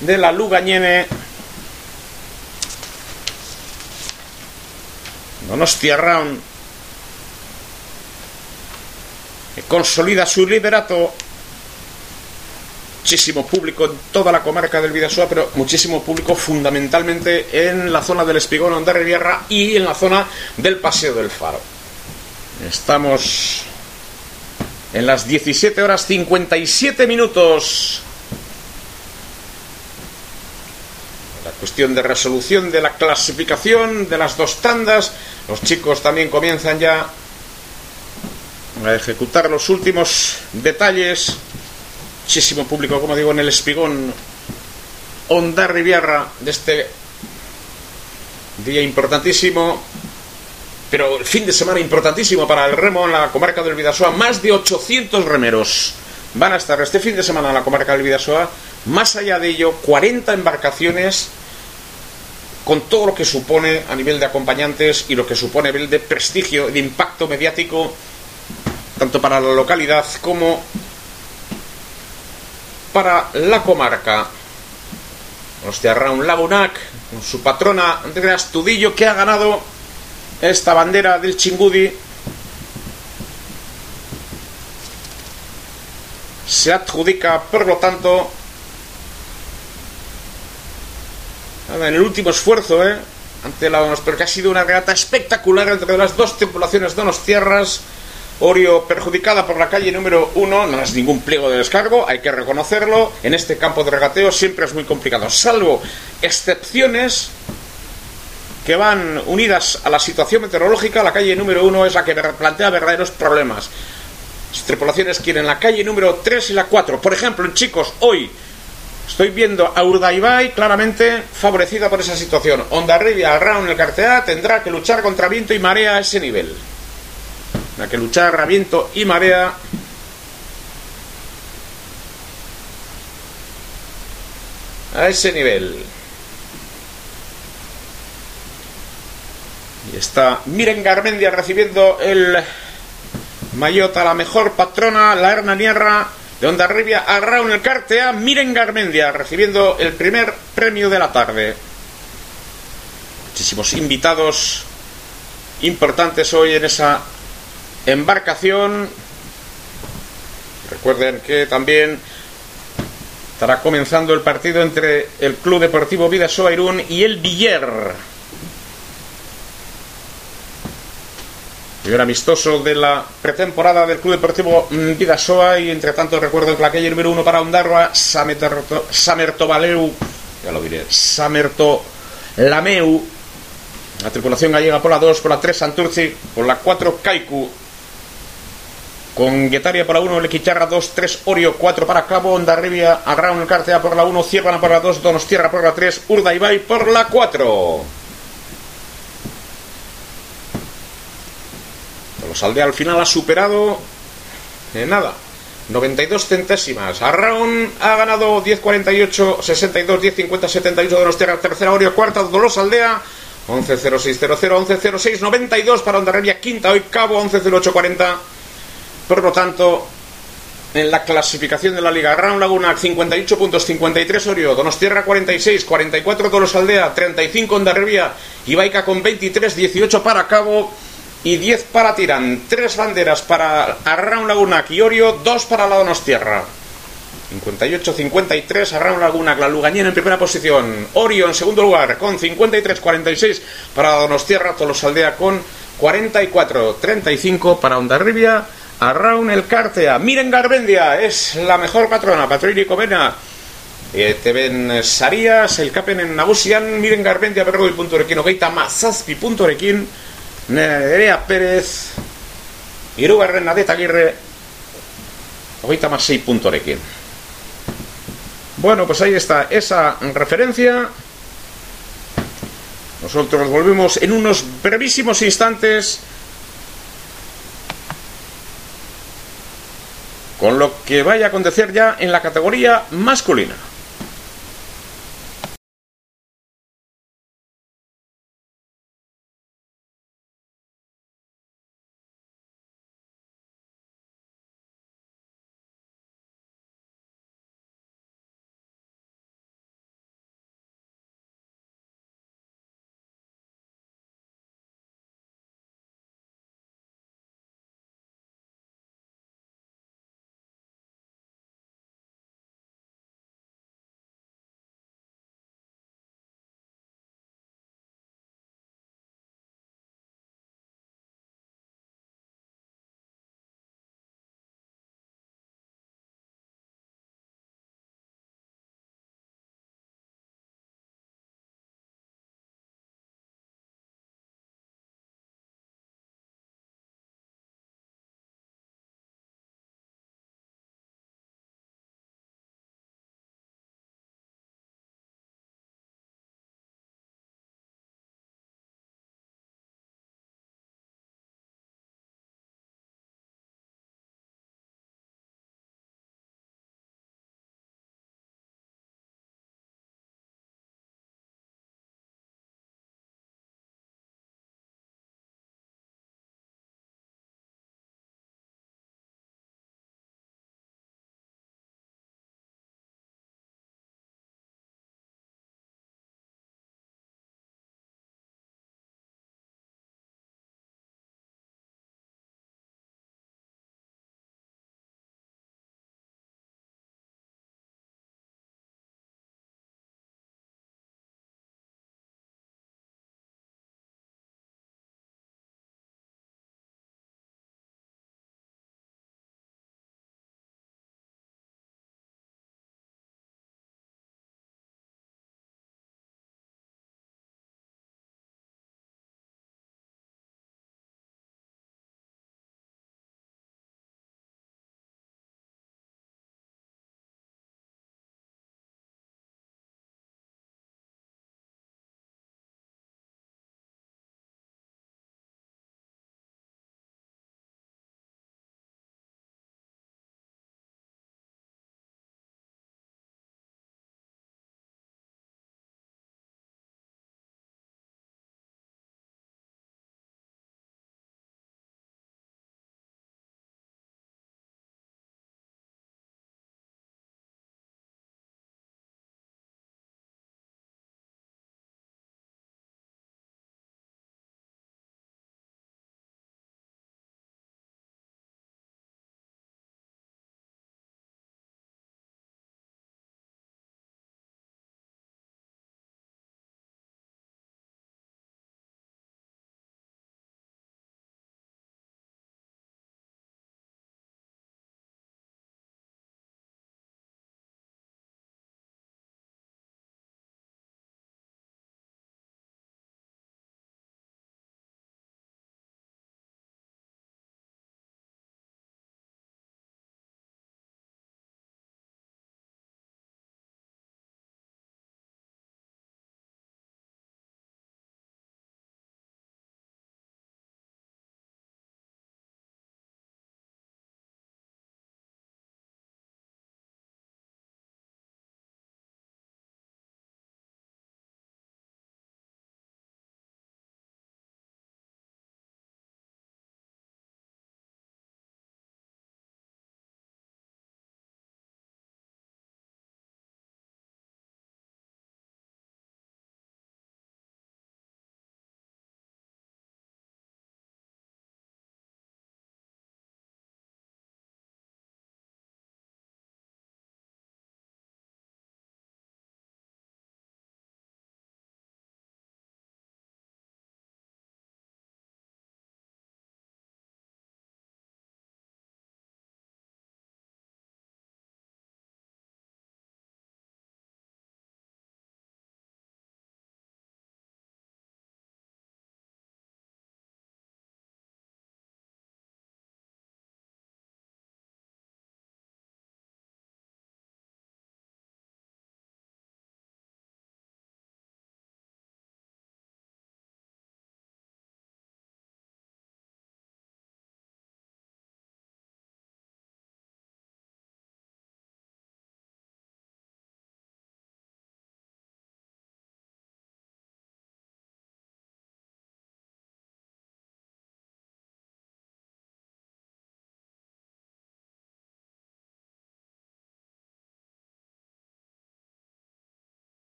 de la Lugañene. Donostia Round que consolida su liderato muchísimo público en toda la comarca del Vidasoa, pero muchísimo público fundamentalmente en la zona del Espigón, de Riviera y en la zona del Paseo del Faro. Estamos en las 17 horas 57 minutos. La cuestión de resolución de la clasificación de las dos tandas. Los chicos también comienzan ya a ejecutar los últimos detalles muchísimo público, como digo, en el espigón Onda Riviera de este día importantísimo, pero el fin de semana importantísimo para el remo en la comarca del Vidasoa. Más de 800 remeros van a estar este fin de semana en la comarca del Vidasoa. Más allá de ello, 40 embarcaciones con todo lo que supone a nivel de acompañantes y lo que supone a nivel de prestigio, de impacto mediático, tanto para la localidad como para la comarca. Hostia, Raúl Lagunac, con su patrona Andrea Tudillo, que ha ganado esta bandera del Chingudi. Se adjudica, por lo tanto, en el último esfuerzo, ¿eh? ante la Donos, pero que ha sido una regata espectacular entre las dos tripulaciones Tierras Orio perjudicada por la calle número 1, no es ningún pliego de descargo, hay que reconocerlo. En este campo de regateo siempre es muy complicado, salvo excepciones que van unidas a la situación meteorológica. La calle número 1 es la que plantea verdaderos problemas. Las tripulaciones quieren la calle número 3 y la 4. Por ejemplo, chicos, hoy estoy viendo a Urdaibai claramente favorecida por esa situación. Ondarribia, Round, el Cartea tendrá que luchar contra viento y marea a ese nivel la que luchar a viento y marea. A ese nivel. Y está Miren Garmendia recibiendo el Mayota, la mejor patrona, la Hernanierra de Onda Rivia a Raúl el Cartea. Miren Garmendia recibiendo el primer premio de la tarde. Muchísimos invitados importantes hoy en esa embarcación. Recuerden que también estará comenzando el partido entre el Club Deportivo Vidasoa Irún y el Villar. Primer amistoso de la pretemporada del Club Deportivo Vidasoa y entre tanto recuerdo que la calle número uno para Ondarroa, Samerto, Samerto Valeu, ya lo diré, Samerto Lameu, la tripulación gallega por la 2, por la 3 Santurci, por la 4 Kaiku, con Guetaria por la 1, Lequicharra 2, 3, Orio 4 para Clavo, Onda Rivia, Arraun Cartea por la 1, Ciervana por la 2, Donostierra por la 3, Urdaibai por la 4. Los Aldea al final ha superado eh, nada. 92 centésimas. Arraun ha ganado 10.48, 62, 10.50, 78 de los Terra. Tercera Orio, cuarta Dolos Aldea. 11.0600, 11.0692 para Ondarribia. Quinta hoy Cabo, 11.0840. Por lo tanto, en la clasificación de la Liga, Arraun Laguna 58 puntos, 53 Orio, Donostierra 46, 44 Dolos Aldea, 35 Ondarribia. Ibaica con 23, 18 para Cabo y 10 para Tirán. Tres banderas para Arraun Laguna y Orio, dos para la Donostierra. 58-53, Arraun Laguna, la Lugañena en primera posición. Orio en segundo lugar con 53-46 para Donostierra, Tolosaldea con 44-35 para Ondarribia. Arraun el Cártea. Miren Garbendia, es la mejor patrona. Patroni Comena. Eh, te ven Sarías, el Capen en Nagusian, Miren Garbendia, Berroi puntorekin, hogeita mazazpi puntorekin. Nerea Pérez, Irugarren Adeta Aguirre, hogeita mazei puntorekin. Bueno, pues ahí está esa referencia. Nosotros volvemos en unos brevísimos instantes con lo que vaya a acontecer ya en la categoría masculina.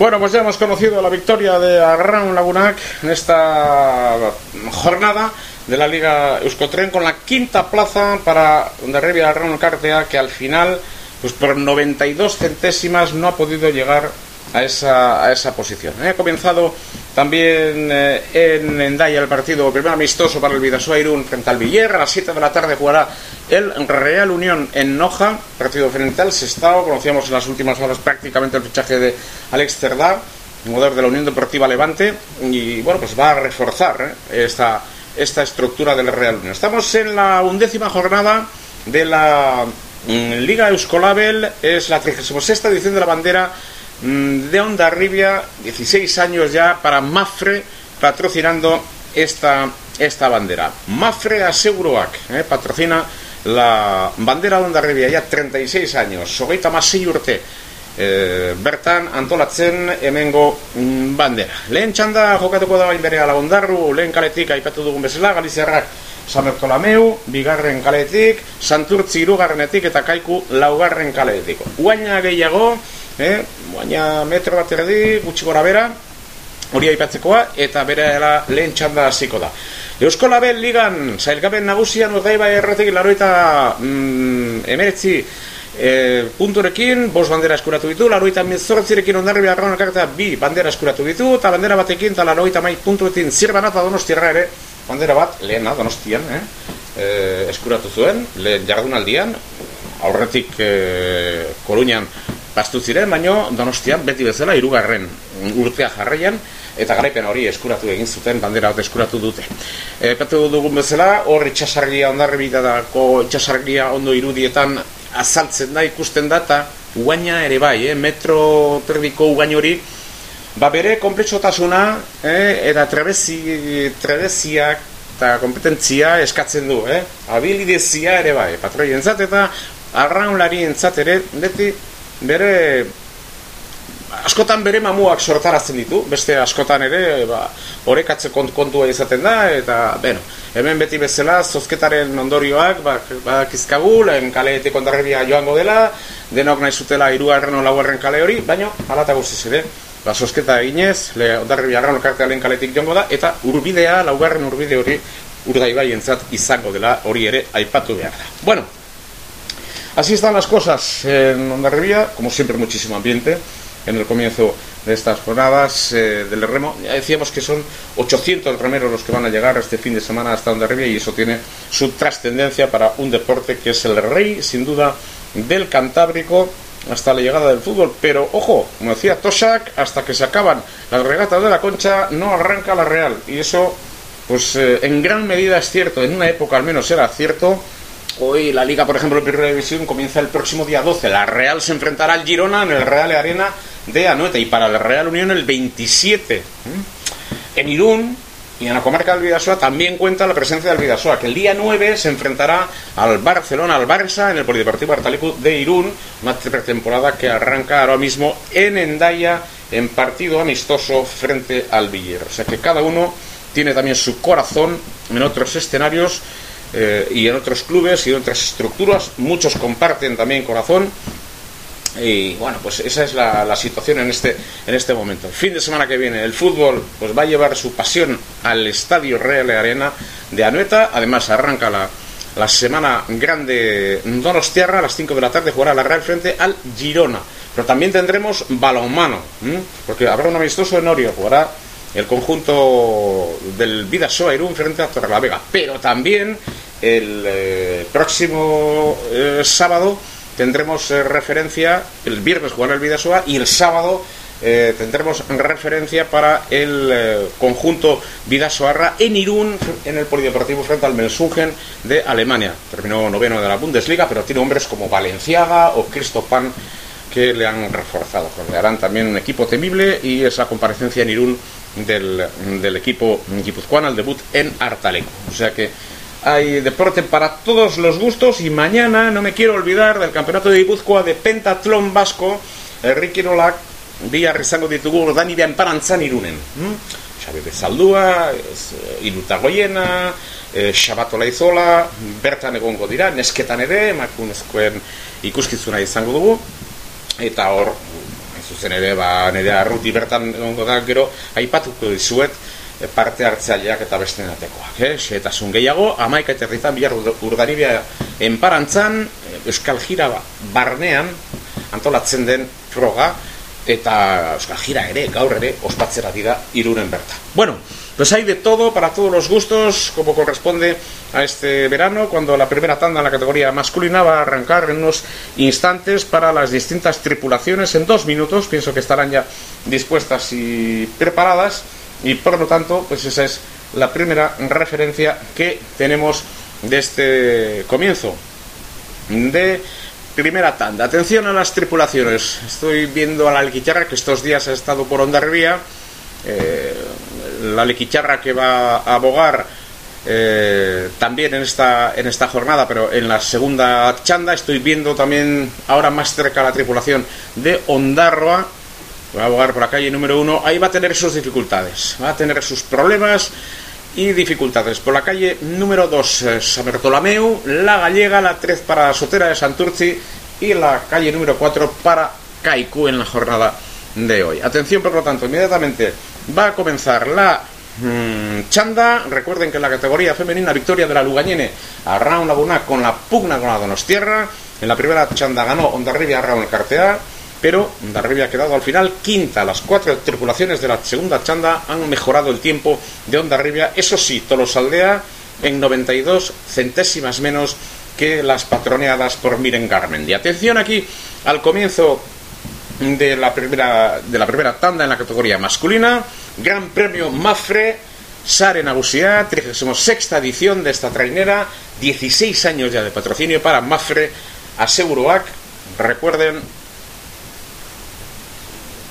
Bueno, pues ya hemos conocido la victoria de Arraun Lagunac en esta jornada de la Liga Euskotren con la quinta plaza para Ondarribia Arraun Cartea que al final, pues por 92 centésimas no ha podido llegar a esa, a esa posición. Ha comenzado también eh, en Endaya el partido primer amistoso para el Vidasoa Irún frente al Villar. A las 7 de la tarde jugará el Real Unión en Noja, partido frente al Sestao. Conocíamos en las últimas horas prácticamente el fichaje de Alex Cerdá, jugador de la Unión Deportiva Levante, y bueno, pues va a reforzar eh, esta, esta estructura del Real Unión. Estamos en la undécima jornada de la mm, Liga Euskolabel, es la 36 edición de la bandera de Onda Ribia, 16 años ya para Mafre patrocinando esta, esta bandera. Mafre Aseguroak eh, patrocina la bandera de Onda Ribia ya 36 años, sogeita masei urte. Eh, bertan antolatzen hemengo mm, bandera. Lehen txanda jokatuko da bain bere ala ondarru, lehen kaletik aipatu dugun bezala, Galiziarrak San Bertolameu, bigarren kaletik, Santurtzi irugarrenetik eta kaiku laugarren kaletik. Uaina gehiago, eh? baina metro bat erdi, gutxi gora bera, hori aipatzekoa, eta bere lehen txanda hasiko da. Eusko Label Ligan, zailgaben nagusian, urdai bai erratik, laro eta mm, emeretzi e, punturekin, bos bandera eskuratu ditu, laro eta mezortzirekin ondarri beharroan akarta bi bandera eskuratu ditu, eta bandera batekin, eta laro eta mai puntuetin zirban eta donostiarra ere, bandera bat, lehena, donostian, eh? E, eskuratu zuen, lehen jardunaldian, aurretik e, Koruñan Bastu ziren, baino Donostian beti bezala hirugarren urtea jarraian eta garaipen hori eskuratu egin zuten bandera hau eskuratu dute. Eh patu dugun bezala hor itsasargia ondarribitako itsasargia ondo irudietan azaltzen da ikusten da ta uaina ere bai, eh metro terdiko ugain hori ba bere konplexotasuna eh eta trebezi trebeziak eta kompetentzia eskatzen du, eh? Habilidezia ere bai, patroientzat eta arraunlarientzat ere beti bere askotan bere mamuak sortarazten ditu, beste askotan ere ba, orekatze kontua izaten da, eta bueno, hemen beti bezala zozketaren ondorioak ba, ba kizkagu, lehen kaleetik ondarribia joango dela, denok nahi zutela irugarren o laugarren kale hori, baina alata guztiz ere, ba, zozketa eginez, le ondarribia arran lehen kaletik joango da, eta urbidea, laugarren urbide hori, urdaibai entzat izango dela hori ere aipatu behar da. Bueno, Así están las cosas en Ondarribia, como siempre muchísimo ambiente en el comienzo de estas jornadas eh, del remo. Ya decíamos que son 800 remeros los que van a llegar este fin de semana hasta Ondarribia y eso tiene su trascendencia para un deporte que es el rey, sin duda, del Cantábrico hasta la llegada del fútbol. Pero ojo, como decía Toshak, hasta que se acaban las regatas de la concha no arranca la Real. Y eso, pues eh, en gran medida es cierto, en una época al menos era cierto Hoy la Liga, por ejemplo, de Primera División comienza el próximo día 12. La Real se enfrentará al Girona en el Real Arena de Anoeta y para la Real Unión el 27. En Irún y en la comarca del Vidasoa también cuenta la presencia del Vidasoa, que el día 9 se enfrentará al Barcelona, al Barça, en el Polideportivo Artalico de Irún, una pretemporada que arranca ahora mismo en Endaya en partido amistoso frente al Villar. O sea que cada uno tiene también su corazón en otros escenarios eh, y en otros clubes y en otras estructuras. Muchos comparten también corazón. Y bueno, pues esa es la, situación en este, en este momento. El fin de semana que viene, el fútbol pues va a llevar su pasión al Estadio Real Arena de Anueta. Además, arranca la, la semana grande Donostiarra a las 5 de la tarde. Jugará la Real frente al Girona. Pero también tendremos balonmano, porque habrá un amistoso en Orio. Jugará el conjunto del Vidasoa Irún frente a Torrelavega. Pero también el eh, próximo eh, sábado tendremos eh, referencia, el viernes jugará el Vidasoa y el sábado tendremos referencia para el conjunto Vidasoarra en Irún, en el Polideportivo frente al Melsungen de Alemania. Terminó noveno de la Bundesliga, pero tiene hombres como Valenciaga o Cristo Pan que le han reforzado. Harán también un equipo temible y esa comparecencia en Irún del, del equipo guipuzcoano al debut en Artaleco. O sea que hay deporte para todos los gustos y mañana no me quiero olvidar del campeonato de Guipúzcoa de pentatlón vasco Ricky Nolak dia rizango ditugu danidean parantzan irunen hmm? Xabi Bezaldua eh, Iruta Goiena eh, Xabato Laizola bertan egongo dira, nesketan ere emakumezkoen ikuskizuna izango dugu eta hor zuzen ere, ba, nerea ruti bertan egongo da, gero, aipatuko dizuet, e, parte hartzaileak eta beste natekoak, eh? Xetasun gehiago, amaika eta herritan bihar urdanibia enparantzan, euskal jira barnean, antolatzen den froga, eta euskal jira ere, gaur ere, ospatzera dira irunen berta. Bueno, pues hay de todo, para todos los gustos, como corresponde a este verano, cuando la primera tanda en la categoría masculina va a arrancar en unos instantes para las distintas tripulaciones, en dos minutos, pienso que estarán ya dispuestas y preparadas, y por lo tanto, pues esa es la primera referencia que tenemos de este comienzo de primera tanda. Atención a las tripulaciones. Estoy viendo a la Lequicharra que estos días ha estado por Ondarribia. Eh, la Lequicharra que va a abogar eh, también en esta, en esta jornada, pero en la segunda chanda. Estoy viendo también ahora más cerca la tripulación de Ondarroa. Va a abogar por la calle número uno. Ahí va a tener sus dificultades, va a tener sus problemas y dificultades. Por la calle número 2, eh, San Bertolomeu, la Gallega, la 3 para Sotera de Santurci y la calle número 4 para Kaiku en la jornada de hoy. Atención, por lo tanto, inmediatamente va a comenzar la mm, chanda. Recuerden que en la categoría femenina, victoria de la Lugañene a Raun Laguna con la pugna con la Donostierra. En la primera chanda ganó Ondarribia a Raun Cartea pero Darribia ha quedado al final quinta. Las cuatro tripulaciones de la segunda chanda han mejorado el tiempo de Ondarribia. Eso sí, Tolosaldea en 92 centésimas menos que las patroneadas por Miren Garmendi. Atención aquí al comienzo de la primera, de la primera tanda en la categoría masculina. Gran Premio Mafre, Sare Nagusia, 36 edición de esta trainera. 16 años ya de patrocinio para Mafre Aseguroac. Recuerden,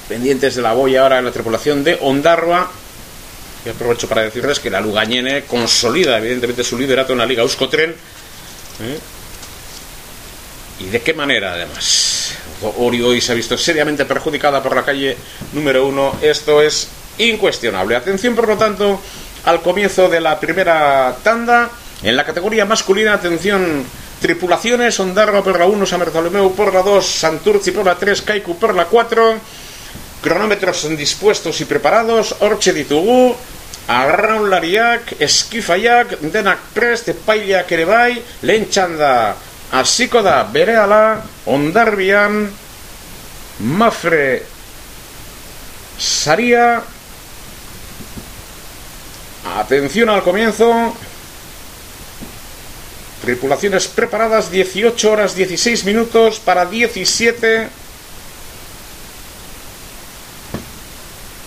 pendientes de la boya ahora en la tripulación de Ondarroa. Y aprovecho para decirles que la Lugañene consolida evidentemente su liderato en la Liga Euskotren. ¿eh? ¿Y de qué manera además? Ori hoy se ha visto seriamente perjudicada por la calle número uno. Esto es incuestionable. Atención, por lo tanto, al comienzo de la primera tanda. En la categoría masculina, atención, tripulaciones, Ondarroa por la 1, San Bartolomeu por la 2, Santurci por la 3, Kaiku por la 4. Cronómetros dispuestos y preparados, Orche ditugu, Arraun lariak, eskifaiak, denak prest, epaileak ere bai, lehen txanda, hasiko da berehala, ondarbian, mafre saria, atención al comienzo, tripulaciones preparadas, 18 horas 16 minutos para 17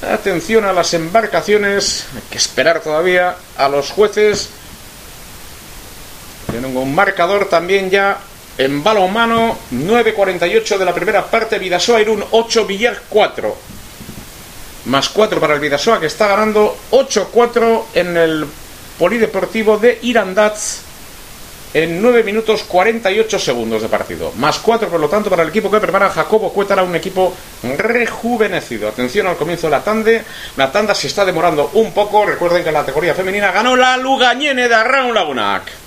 Atención a las embarcaciones, hay que esperar todavía a los jueces. Tienen un marcador también ya en balonmano, 9.48 de la primera parte, Vidasoa Irún 8, Villar 4. Más 4 para el Vidasoa que está ganando 8-4 en el Polideportivo de Irandaz en 9 minutos 48 segundos de partido. Más 4, por lo tanto, para el equipo que prepara Jacobo Cuétara, un equipo rejuvenecido. Atención al comienzo de la tande. La tanda se está demorando un poco. Recuerden que en la categoría femenina ganó la Lugañene de Arraun Lagunac.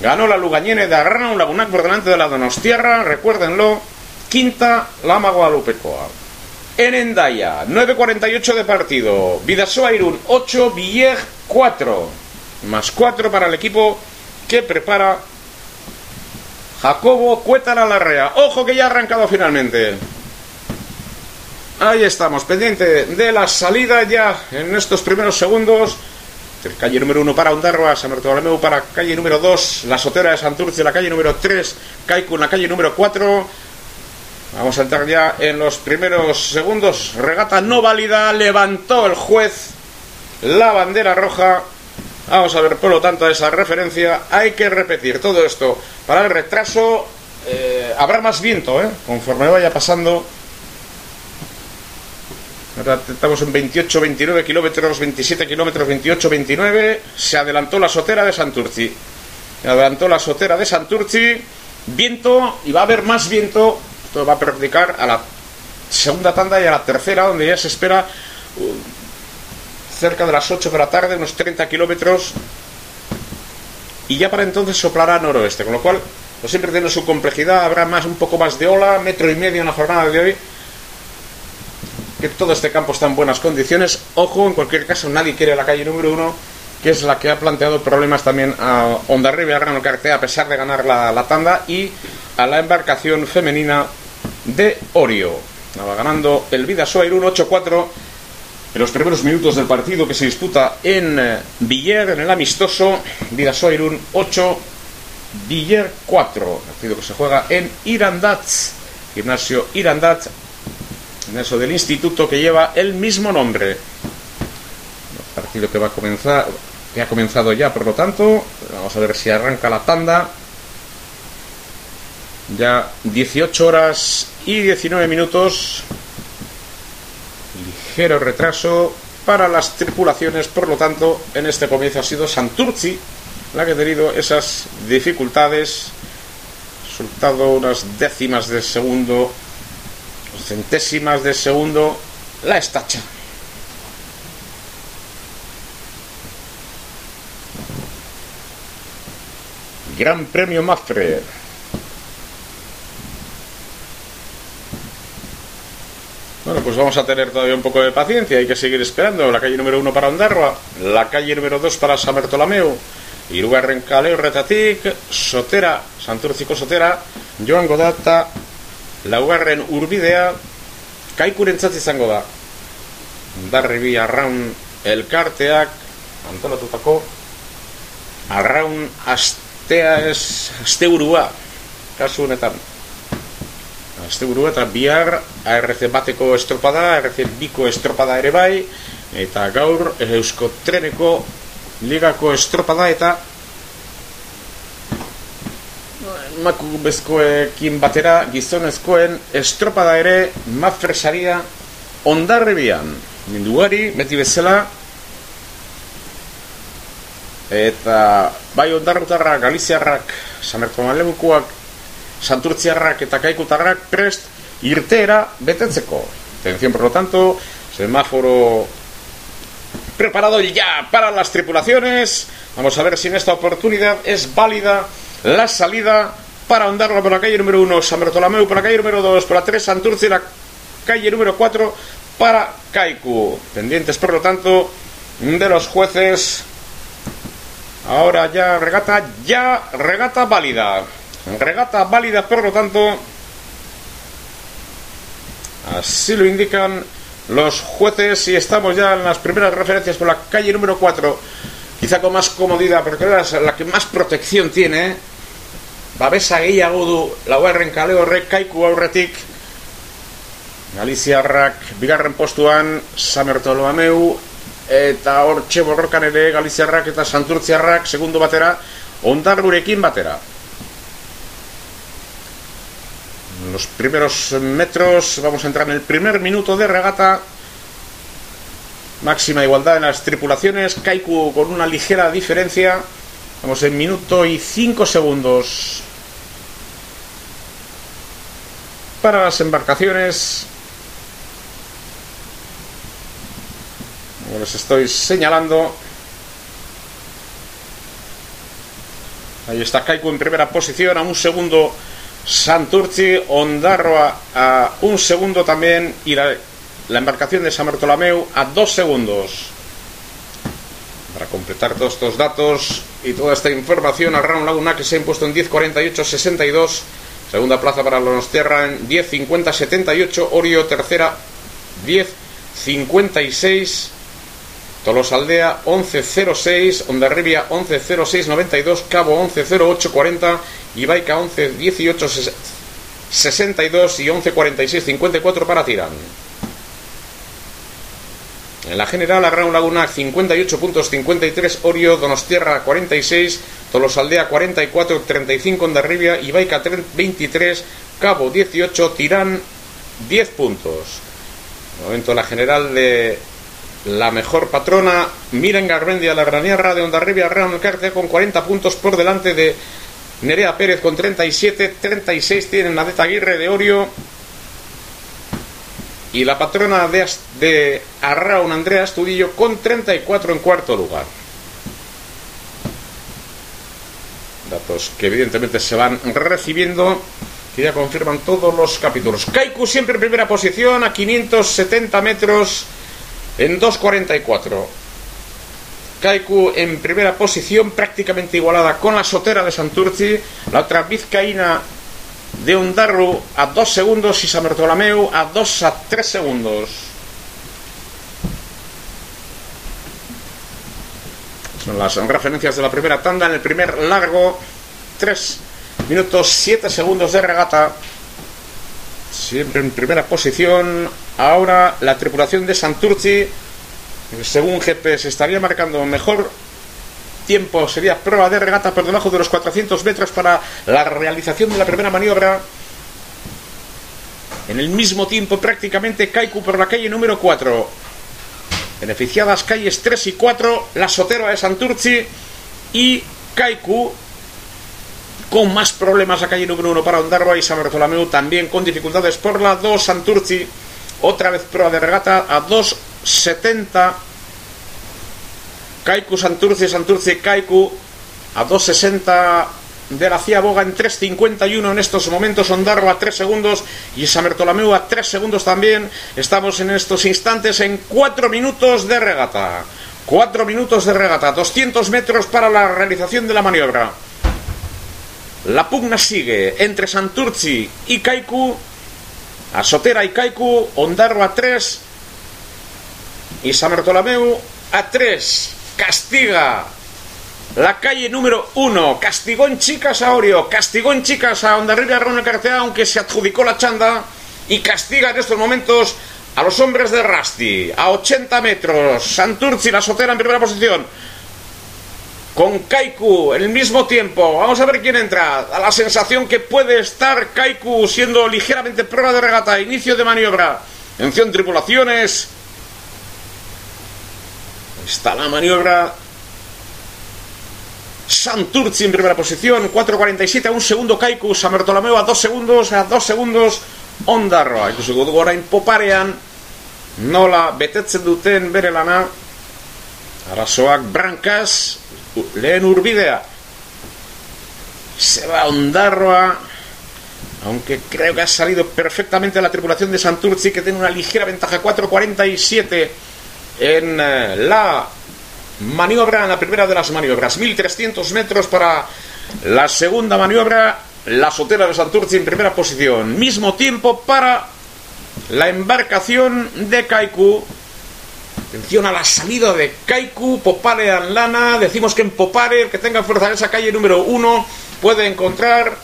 Ganó la Lugañene de Arraun Lagunac por delante de la Donostierra. Recuérdenlo. Quinta, Lama Guadalupecoa. En Endaya, 9.48 de partido. Vidasoa Irún, 8, Villej 4. Más 4 para el equipo que prepara Jacobo Cuétara Larrea. Ojo que ya ha arrancado finalmente. Ahí estamos, pendiente de la salida ya en estos primeros segundos. Calle número 1 para Ondarroa, San Bartolomeu para calle número 2, la Sotera de Santurce, la calle número 3, Kaiku en la calle número 4. Vamos a entrar ya en los primeros segundos. Regata no válida, levantó el juez la bandera roja Vamos a ver, por lo tanto, esa referencia. Hay que repetir todo esto. Para el retraso, eh, habrá más viento, ¿eh? Conforme vaya pasando. Estamos en 28, 29 kilómetros, 27 kilómetros, 28, 29. Se adelantó la sotera de Santurci. Se adelantó la sotera de Santurci. Viento, y va a haber más viento. Esto va a perjudicar a la segunda tanda y a la tercera, donde ya se espera cerca de las 8 de la tarde, unos 30 kilómetros, y ya para entonces soplará noroeste, con lo cual, pues siempre tiene su complejidad, habrá más, un poco más de ola, metro y medio en la jornada de hoy, que todo este campo está en buenas condiciones. Ojo, en cualquier caso, nadie quiere la calle número uno, que es la que ha planteado problemas también a Ondarribia Grano Cartea, a pesar de ganar la, tanda, y a la embarcación femenina de Orio. Va ganando el Vidasoa Irún 8-4 en los primeros minutos del partido que se disputa en eh, Villar, en el amistoso. Vidasoa Irún 8, Villar 4. Partido que se juega en Irandaz, gimnasio Irandaz, en eso del instituto que lleva el mismo nombre. Partido que va a comenzar, que ha comenzado ya, por lo tanto, vamos a ver si arranca la tanda. Ya 18 horas y 19 minutos. Ligero retraso para las tripulaciones, por lo tanto, en este comienzo ha sido Santurci la que ha tenido esas dificultades. Resultado unas décimas de segundo centésimas de segundo la estacha. Gran Premio Mafre. Bueno, pues vamos a tener todavía un poco de paciencia, hay que seguir esperando. La calle número uno para Ondarroa, la calle número dos para San Bertolomeo, Irugarren Caleo Retatic, Sotera, Santurcico Sotera, Joan Godata, laugarren urbidea kaikurentzat izango da. Darribi arraun elkarteak antolatutako arraun astea ez asteburua. Kasu honetan asteburua eta bihar ARC bateko estropada ARC biko estropada ere bai eta gaur eusko treneko ligako estropada eta emakumezkoekin batera gizonezkoen estropada ere mafresaria ondarribian minduari, beti bezala eta bai ondarrutarrak, galiziarrak samerko malebukuak santurtziarrak eta kaikutarrak prest irteera betetzeko. Atención por lo tanto semáforo preparado ya para las tripulaciones. Vamos a ver si en esta oportunidad es válida la salida para ahondarla por la calle número 1 San Bartolomeu, por la calle número 2 por la 3 Santurce y la calle número 4 para Kaiku. Pendientes, por lo tanto, de los jueces. Ahora ya regata, ya regata válida. Regata válida, por lo tanto, así lo indican los jueces y estamos ya en las primeras referencias por la calle número 4. Quizá con más comodidad, porque es la que más protección tiene babesa gehiago du lauerren kale horrek kaiku aurretik. Galiziarrak bigarren postuan Samertoloameu eta hor borrokan ere Galiziarrak eta Santurtziarrak segundo batera ondarrurekin batera. Los primeros metros vamos a entrar en el primer minuto de regata máxima igualdad en las tripulaciones Kaiku con una ligera diferencia vamos en minuto y cinco segundos para las embarcaciones. Como les estoy señalando. Ahí está Kaiku en primera posición, a un segundo Santurci, Ondarro a, un segundo también y la, embarcación de San Bartolomeu a dos segundos. Para completar todos estos datos y toda esta información, a Round Laguna que se ha impuesto en 10.48.62 Segunda plaza para Tierra en 10.50.78. Orio tercera 10.56. Tolosaldea 11.06. Ondarribia 11.06.92. Cabo 11.08.40. Ibaica 11.18.62 y 11.46.54 para Tirán. En la general, Arraun Laguna 58 puntos, 53 Orio, Donostierra 46, Tolosaldea 44, 35 Ondarribia, Ibaica 23, Cabo 18, Tirán 10 puntos. Momento la general de la mejor patrona, Miren Garbendia, la Graniarra de Ondarribia, Real Carte con 40 puntos por delante de Nerea Pérez con 37, 36 tienen Nadeta Aguirre de Orio, y la patrona de, de Arraun, Andrea Estudillo, con 34 en cuarto lugar. Datos que evidentemente se van recibiendo que ya confirman todos los capítulos. Kaiku siempre en primera posición a 570 metros en 2.44. Kaiku en primera posición, prácticamente igualada con la sotera de Santurci, la otra vizcaína de Ondarru a 2 segundos y San Bartolomeu a 2 a 3 segundos. Son las referencias de la primera tanda en el primer largo. 3 minutos 7 segundos de regata. Siempre en primera posición. Ahora la tripulación de Santurci, según GPS, estaría marcando mejor tiempo. Sería prueba de regata por debajo de los 400 metros para la realización de la primera maniobra. En el mismo tiempo, prácticamente, Kaiku por la calle número 4 beneficiadas calles 3 y 4, la Sotera de Santurci y Kaiku, con más problemas la calle número 1 para Ondarroa y San Bartolomeu, también con dificultades por la 2 Santurci, otra vez prueba de regata a 2.70, Kaiku Santurci, Santurci Kaiku a 2.60 de la Ciaboga en 3.51 en estos momentos, Ondarro a 3 segundos y San Bartolomeu a 3 segundos también. Estamos en estos instantes en 4 minutos de regata. 4 minutos de regata, 200 metros para la realización de la maniobra. La pugna sigue entre Santurci y Kaiku, a Sotera y Kaiku, Ondarro a 3 y San Bartolomeu a 3. Castiga la calle número 1, castigó en chicas a Orio, castigó en chicas a Ondarribia Rona Cartea, aunque se adjudicó la chanda, y castiga en estos momentos a los hombres de Rasti, a 80 metros, Santurci, la sotera en primera posición, con Kaiku el mismo tiempo. Vamos a ver quién entra. A la sensación que puede estar Kaiku siendo ligeramente prueba de regata, inicio de maniobra. Atención, tripulaciones. Está la maniobra. Santurci en primera posición, 4.47 a un segundo Kaiku, San Bartolomeo a dos segundos, a dos segundos Ondarroa. Ikusi dugu orain poparean, nola betetzen duten bere lana, arazoak lehen urbidea. Se va Ondarroa, aunque creo que ha salido perfectamente la tripulación de Santurci, que tiene una ligera ventaja, 4.47 en eh, la maniobra en la primera de las maniobras. 1300 metros para la segunda maniobra. La sotera de Santurci en primera posición. Mismo tiempo para la embarcación de Kaiku. Atención a la salida de Kaiku, Popare Lana. Decimos que en Popare, el que tenga fuerza en esa calle número uno, puede encontrar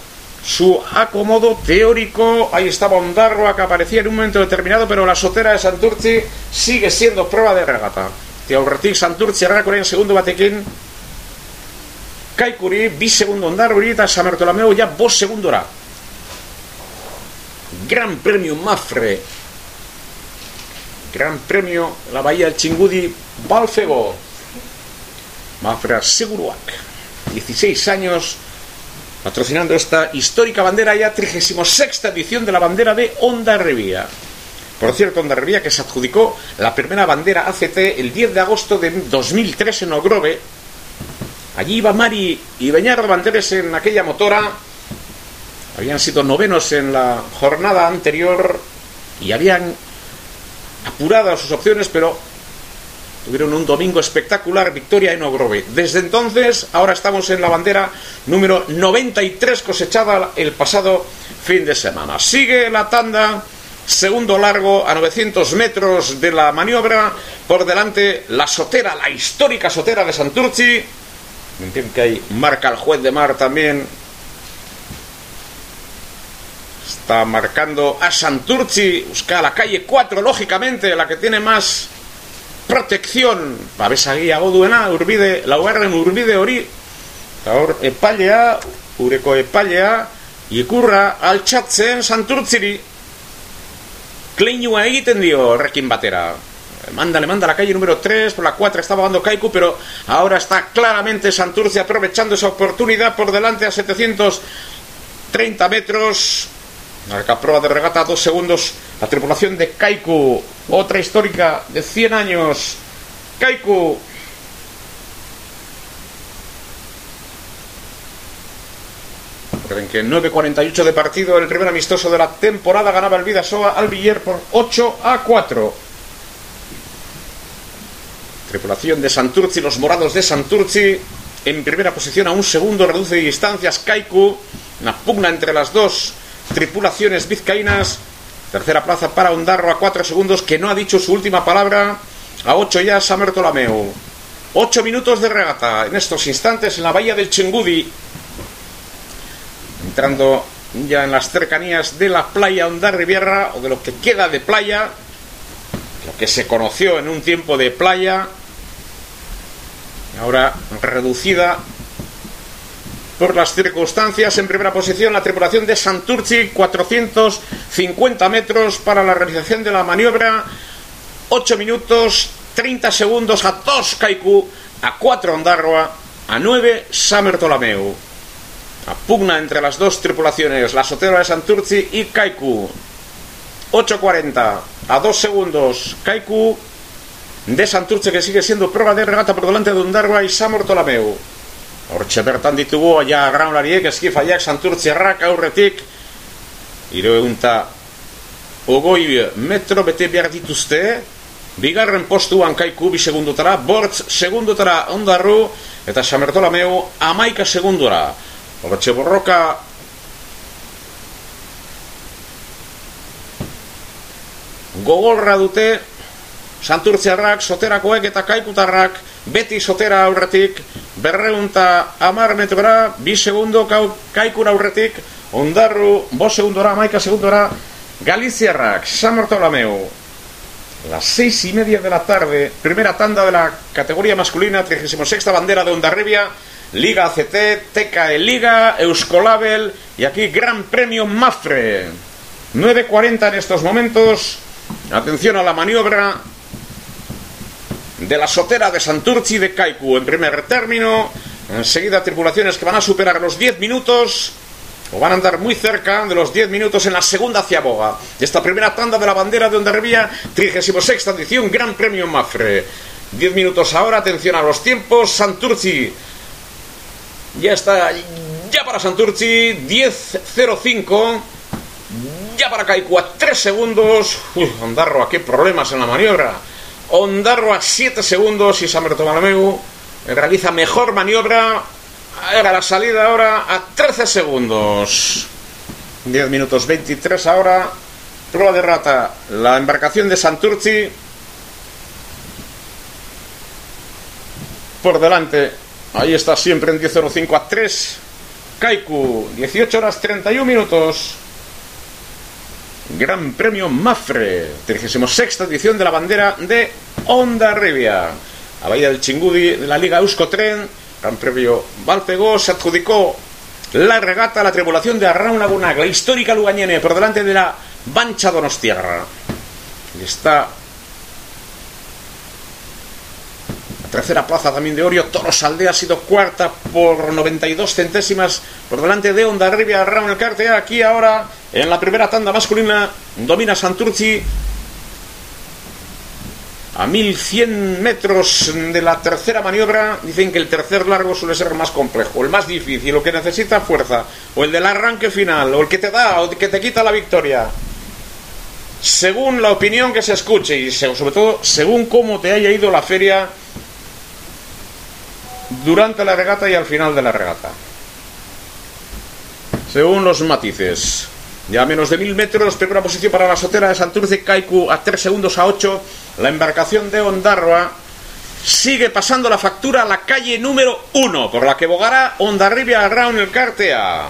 su acomodo teórico. Ahí estaba Ondarroa que aparecía en un momento determinado, pero la sotera de Santurci sigue siendo prueba de regata. Eta aurretik Santurtzi errakoren segundo batekin Kaikuri, bi segundo ondarruri eta San Bartolomeo ya bos segundora. Gran premio Mafre. Gran premio la Bahía del Chingudi Balfego. Mafre Seguruak. 16 años patrocinando esta histórica bandera ya 36 edición de la bandera de Onda Revía. Por cierto, Ondarribía que se adjudicó la primera bandera ACT el 10 de agosto de 2003 en Ogrove. Allí iba Mari y Beñardo Banderes en aquella motora. Habían sido novenos en la jornada anterior y habían apurado sus opciones, pero tuvieron un domingo espectacular, victoria en Ogrove. Desde entonces, ahora estamos en la bandera número 93 cosechada el pasado fin de semana. Sigue la tanda Segundo largo a 900 metros de la maniobra. Por delante la sotera, la histórica sotera de Santurci. Entiendo que hay marca el juez de mar también. Está marcando a Santurci. Busca la calle 4, lógicamente, la que tiene más protección. Babesa guía goduena, urbide, la en urbide hori. Gaur epailea, ureko epailea, ikurra altxatzen Santurtziri. Kleinua egiten dio rekin batera. Manda, le manda la calle número 3, por la 4 estaba dando Kaiku, pero ahora está claramente Santurce aprovechando esa oportunidad por delante a 730 metros. Marca prueba de regata, dos segundos. La tripulación de Kaiku, otra histórica de 100 años. Kaiku Recuerden que 9.48 de partido, el primer amistoso de la temporada ganaba el Vidasoa al Villar por 8 a 4. Tripulación de Santurci, los morados de Santurci en primera posición a un segundo, reduce distancias Kaiku, una pugna entre las dos tripulaciones vizcaínas. Tercera plaza para Ondarro a 4 segundos, que no ha dicho su última palabra. A 8 ya Samer Tolameu. 8 minutos de regata en estos instantes en la bahía del Chengudi entrando ya en las cercanías de la playa Ondarribiera o de lo que queda de playa, lo que se conoció en un tiempo de playa, ahora reducida por las circunstancias. En primera posición, la tripulación de Santurci, 450 metros para la realización de la maniobra, 8 minutos, 30 segundos a 2 Kaiku, a 4 Ondarroa, a 9 Samer Tolameu. La pugna entre las dos tripulaciones, la sotera de Santurci y Kaiku. 8.40 a 2 segundos. Kaiku de Santurce que sigue siendo prueba de regata por delante de Undarwa y Samor Tolameu. Hortxe bertan ditugu, ja graunlariek eskifaiak Santurtziarrak aurretik ireunta ogoi metro bete behar dituzte bigarren postuan kaiku bi segundotara bortz segundotara ondarru eta Samertolameu amaika segundora. Horretxe borroka. Gogorra dute santurtziarrak, soterakoek eta kaikutarrak beti sotera aurretik berreunta amar metrora bi segundo kaikura aurretik ondarru, bo segundora, maika segundora San Bartolomeu las seis y media de la tarde primera tanda de la categoría masculina 36 bandera de Ondarribia Liga ACT, TKE Liga, Euskolabel y aquí Gran Premio Mafre. 9.40 en estos momentos. Atención a la maniobra de la sotera de Santurci de Kaiku en primer término. Enseguida tripulaciones que van a superar los 10 minutos o van a andar muy cerca de los 10 minutos en la segunda ciaboga de esta primera tanda de la bandera de Ondarribia, 36 edición, Gran Premio Mafre. 10 minutos ahora, atención a los tiempos. Santurci ya está, ya para Santurci, 10.05. Ya para Kaiku a 3 segundos. Uy, Ondarro, qué problemas en la maniobra. Ondarro a 7 segundos y San Bartolomeu realiza mejor maniobra. Era la salida ahora a 13 segundos. 10 minutos 23 ahora. Prueba de rata. La embarcación de Santurci. Por delante Ahí está siempre en 10.05 a 3. Kaiku, 18 horas 31 minutos. Gran Premio Mafre, 36 edición de la bandera de Onda Rivia. A Bahía del Chingudi de la Liga Euskotren, Gran Premio Valpego, se adjudicó la regata a la tribulación de Arraun Lagunac, la histórica Lugañene, por delante de la Bancha Donostiarra. Y está Tercera plaza también de Orio. Torosaldea ha sido cuarta por 92 centésimas por delante de Onda Rivia Raúl el. Aquí ahora en la primera tanda masculina domina Santurci a 1100 metros de la tercera maniobra. Dicen que el tercer largo suele ser más complejo, el más difícil, o que necesita fuerza, o el del arranque final, o el que te da, o el que te quita la victoria según la opinión que se escuche y sobre todo según cómo te haya ido la feria durante la regata y al final de la regata. Según los matices. Ya a menos de mil metros, primera posición para la sotera de Santurce, Kaiku a 3 segundos a 8. La embarcación de Ondarroa sigue pasando la factura a la calle número 1, por la que bogará Ondarribia Round el Cartea.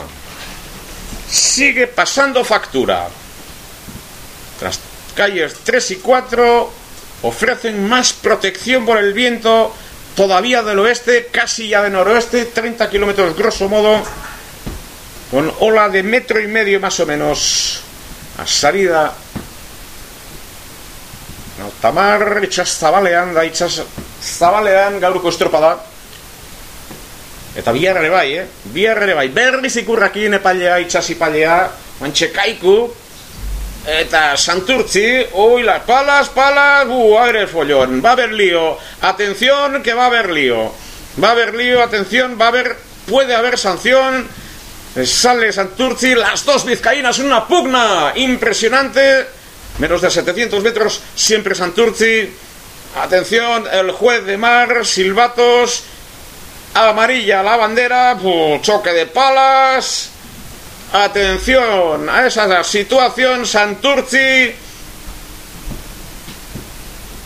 Sigue pasando factura. Las calles 3 y 4 ofrecen más protección por el viento todavía del oeste, casi ya de noroeste, 30 kilómetros grosso modo, con ola de metro y medio más o menos a salida. Altamar itxas zabalean da itxas zabalean gaurko estropada. Eta bihar ere bai, eh? bihar ere bai. Berriz ikurrakin epailea itxas ipailea mantxe kaiku Eta Santurci, uy, las palas, palas, uh, a follón, va a haber lío, atención que va a haber lío, va a haber lío, atención, va a haber, puede haber sanción, Sale Santurci, las dos vizcaínas, una pugna impresionante. Menos de 700 metros, siempre Santurci. Atención, el juez de mar, silbatos, amarilla la bandera, choque de palas. Atención a esa situación, Santurci.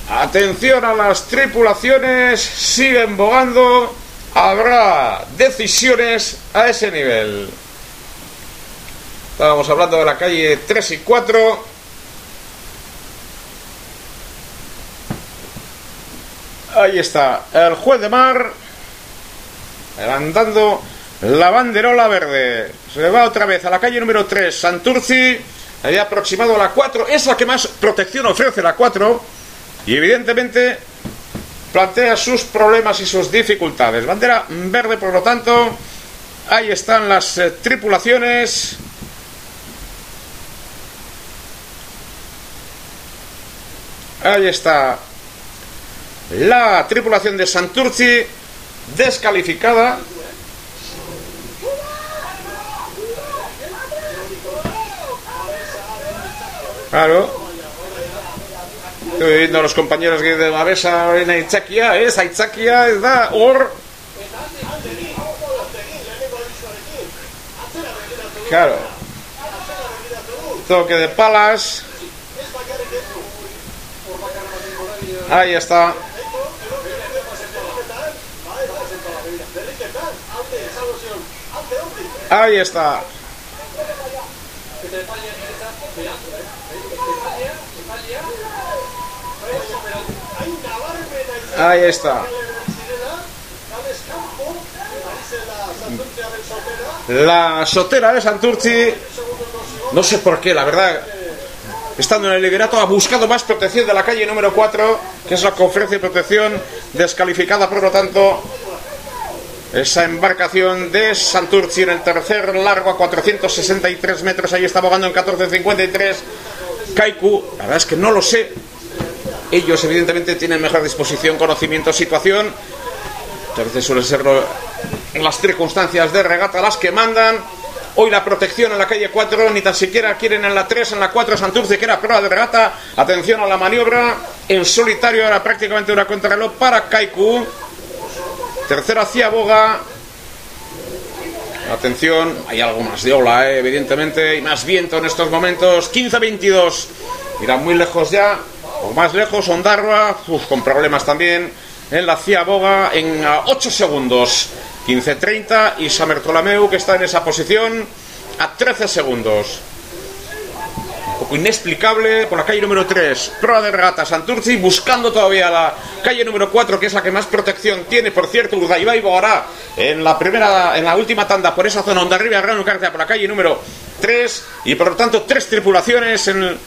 Atención a las tripulaciones, siguen bogando. Habrá decisiones a ese nivel. Estábamos hablando de la calle 3 y 4. Ahí está, el juez de mar levantando la banderola verde. Se va otra vez a la calle número 3, Santurci. Había aproximado a la 4. Es la que más protección ofrece la 4. Y evidentemente plantea sus problemas y sus dificultades. Bandera verde, por lo tanto. Ahí están las eh, tripulaciones. Ahí está la tripulación de Santurci descalificada. Claro. Estoy viendo a los compañeros de la besa en Aitzakia, es Aitzakia, es da, or. Claro. Toque de palas. Ahí está. Ahí está. Ahí está. La sotera de Santurci, no sé por qué, la verdad, estando en el liberato, ha buscado más protección de la calle número 4, que es la conferencia de protección, descalificada por lo tanto esa embarcación de Santurci en el tercer largo a 463 metros. Ahí está abogando en 1453. Kaiku, la verdad es que no lo sé. Ellos, evidentemente, tienen mejor disposición, conocimiento, situación. A veces suelen ser las circunstancias de regata las que mandan. Hoy la protección en la calle 4, ni tan siquiera quieren en la 3, en la 4 Santurce, que era prueba de regata. Atención a la maniobra. En solitario, ahora prácticamente una contrarreloj para Kaiku. Tercero hacia Boga. Atención, hay algo más de ola, eh, evidentemente, y más viento en estos momentos. 15-22. Irá muy lejos ya, o más lejos, Ondarroa, con problemas también. En la Cia Boga en 8 segundos. 15-30 y Samertolameu que está en esa posición a 13 segundos inexplicable por la calle número 3, prueba de regata Santurci, buscando todavía la calle número 4, que es la que más protección tiene, por cierto, Urdaibai Bogará en la primera, en la última tanda por esa zona, donde arriba Gran por la calle número 3, y por lo tanto tres tripulaciones en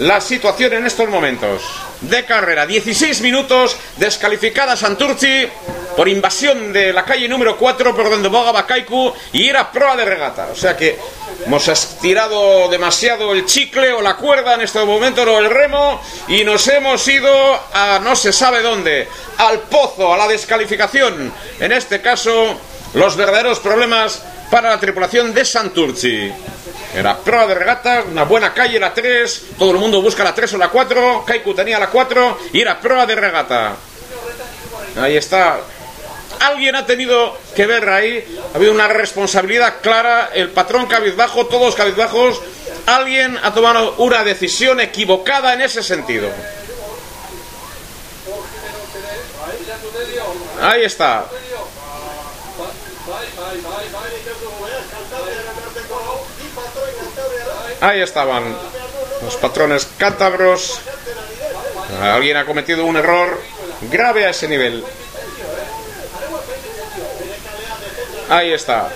la situación en estos momentos de carrera. 16 minutos, descalificada Santurci por invasión de la calle número 4 por donde bogaba Kaiku y era proa de regata. O sea que hemos estirado demasiado el chicle o la cuerda en este momento o el remo y nos hemos ido a no se sabe dónde, al pozo, a la descalificación. En este caso, los verdaderos problemas para la tripulación de Santurci. Era prueba de regata, una buena calle, la 3, todo el mundo busca la 3 o la 4, Kaiku tenía la 4 y era prueba de regata. Ahí está. Alguien ha tenido que ver ahí, ha habido una responsabilidad clara, el patrón cabizbajo, todos cabizbajos, alguien ha tomado una decisión equivocada en ese sentido. Ahí está. Ahí estaban los patrones cántabros. Alguien ha cometido un error grave a ese nivel. Ahí está.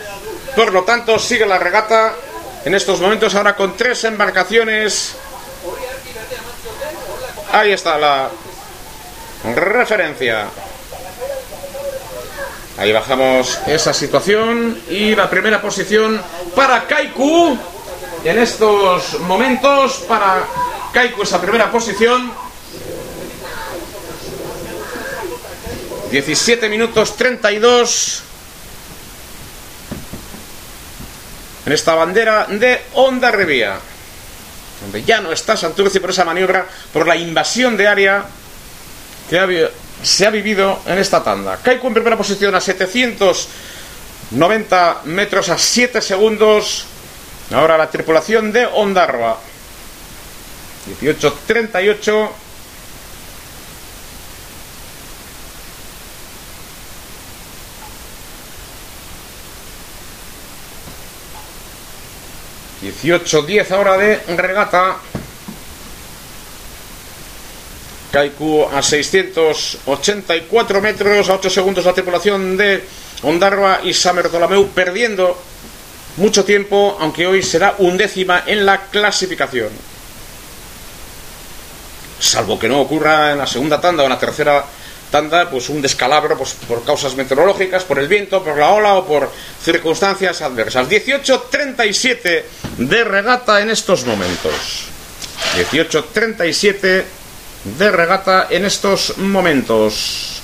Por lo tanto, sigue la regata en estos momentos ahora con tres embarcaciones. Ahí está la referencia. Ahí bajamos esa situación y la primera posición para Kaiku en estos momentos para Kaiku esa primera posición. 17 minutos 32. en esta bandera de Onda Revía, donde ya no está Santurce por esa maniobra, por la invasión de área que se ha vivido en esta tanda. Kaiku en primera posición a 790 metros a 7 segundos. Ahora la tripulación de Ondarroa. 18.38. 18-10 ahora de regata. Kaiku a 684 metros, a 8 segundos la tripulación de Ondarroa y Samer Tolameu perdiendo mucho tiempo, aunque hoy será undécima en la clasificación. Salvo que no ocurra en la segunda tanda o en la tercera tanda, pues un descalabro pues, por causas meteorológicas, por el viento, por la ola o por circunstancias adversas. 18-37 de regata en estos momentos. 18-37 de regata en estos momentos.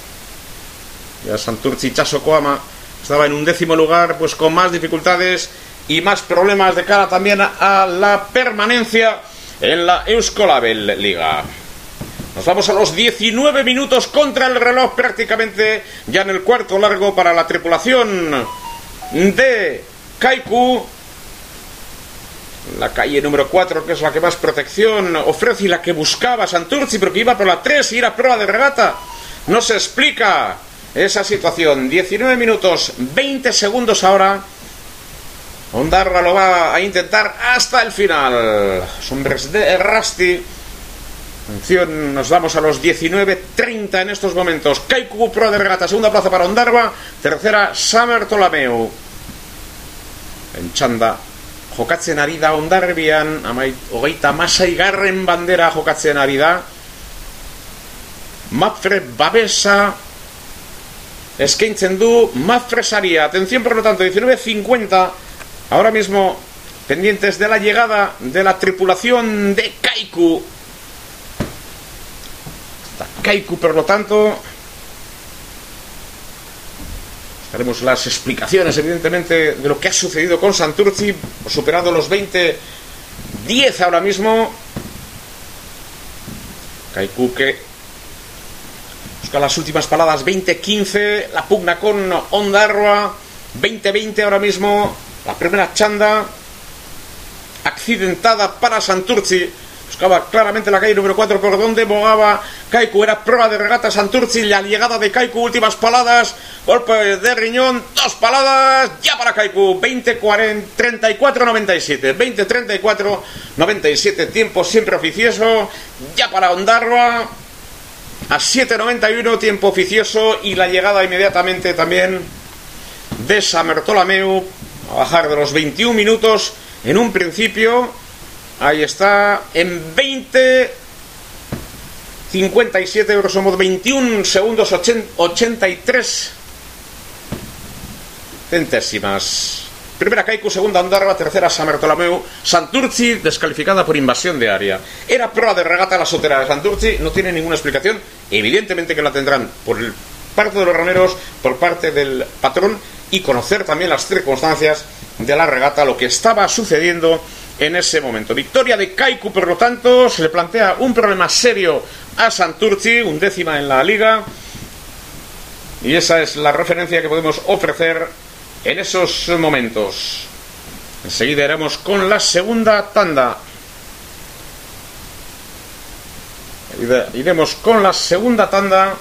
Ya Santurci Chaso Koama estaba en un décimo lugar, pues con más dificultades y más problemas de cara también a la permanencia en la Euskolabel Liga. Nos vamos a los 19 minutos contra el reloj prácticamente ya en el cuarto largo para la tripulación de Kaiku la calle número 4, que es la que más protección ofrece y la que buscaba Santurci, pero que iba por la 3 y era prueba de regata. No se explica esa situación. 19 minutos, 20 segundos ahora. Ondarra lo va a intentar hasta el final. Sombres de Rasti. Atención, nos vamos a los 19.30 en estos momentos. Kaiku Pro de regata, segunda plaza para Ondarva, tercera Samer Tolameu. En Chanda jokatzen ari da ondarbian, amait, hogeita masai garren bandera jokatzen ari da, Mafre babesa eskaintzen du Mafre saria. Atención, por lo tanto, 19.50, ahora mismo pendientes de la llegada de la tripulación de Kaiku. Kaiku, por lo tanto, Haremos las explicaciones, evidentemente, de lo que ha sucedido con Santurci, superado los 20, 10 ahora mismo. Kaiku que las últimas palabras, 20-15, la pugna con Ondarroa, 20-20 ahora mismo, la primera chanda accidentada para Santurci Buscaba claramente la calle número 4 por donde bogaba Kaiku. Era prueba de regata Santurci. La llegada de Kaiku, últimas paladas. Golpe de riñón, dos paladas. Ya para Kaiku. 20, 40, 34, 97. 20, 34, 97. Tiempo siempre oficioso. Ya para Ondarroa. A 7.91, tiempo oficioso. Y la llegada inmediatamente también de Samertolameu. A bajar de los 21 minutos en un principio Ahí está, en 20, 57 euros, somos 21 segundos 83 centésimas. Primera Kaiku, segunda Andarva, tercera Samertolameu, Santurci descalificada por invasión de área. Era prueba de regata la sotera de Santurci, no tiene ninguna explicación, evidentemente que la tendrán por parte de los rameros, por parte del patrón y conocer también las circunstancias de la regata, lo que estaba sucediendo en ese momento. Victoria de Kaiku, por lo tanto, se le plantea un problema serio a Santurci, un décima en la liga. Y esa es la referencia que podemos ofrecer en esos momentos. Enseguida iremos con la segunda tanda. Iremos con la segunda tanda.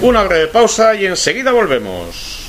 Una breve pausa y enseguida volvemos.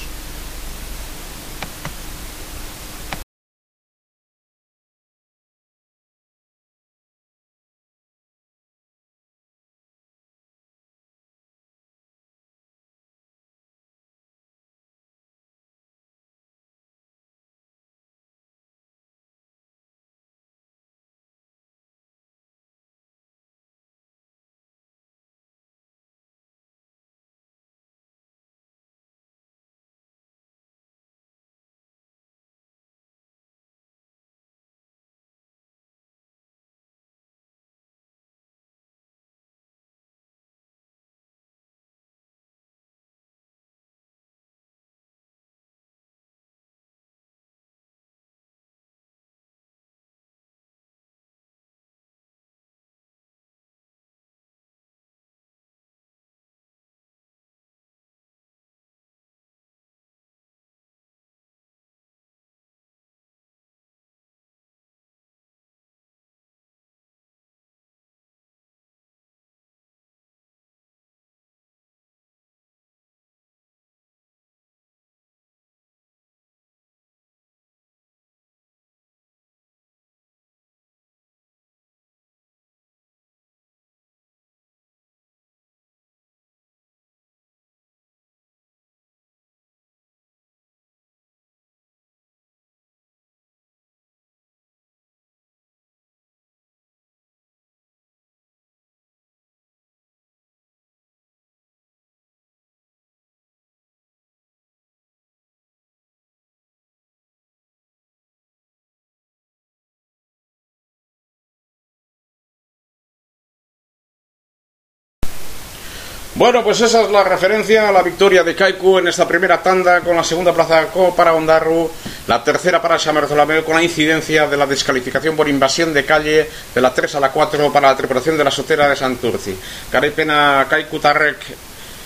Bueno, pues esa es la referencia a la victoria de Kaiku en esta primera tanda con la segunda plaza para Ondarru, la tercera para Chamerzolameo con la incidencia de la descalificación por invasión de calle de la 3 a la 4 para la tripulación de la sotera de Santurci. Garaipena Kaiku Tarrek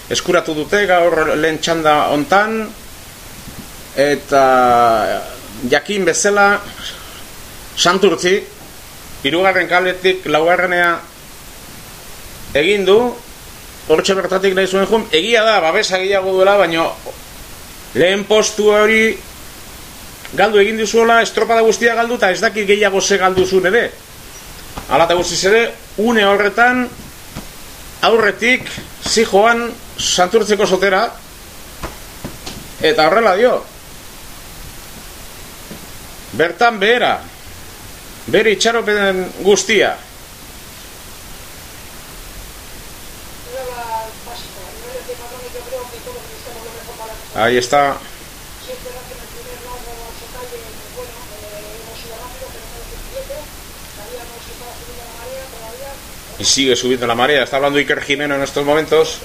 eskuratu dute gaur lehen txanda ontan eta jakin bezala Santurci hirugarren kaletik laugarrenea hortxe bertatik nahi zuen jun, egia da, babesa gehiago duela, baina lehen postu hori galdu egin dizuela, estropada guztia galdu, eta ez dakit gehiago ze galdu zuen ere. Ala eta guztiz ere, une horretan, aurretik, zi joan, santurtzeko sotera, eta horrela dio. Bertan behera, bere itxaropen guztia, Ahí está. Y sigue subiendo la marea. Está hablando Iker Jimeno en estos momentos.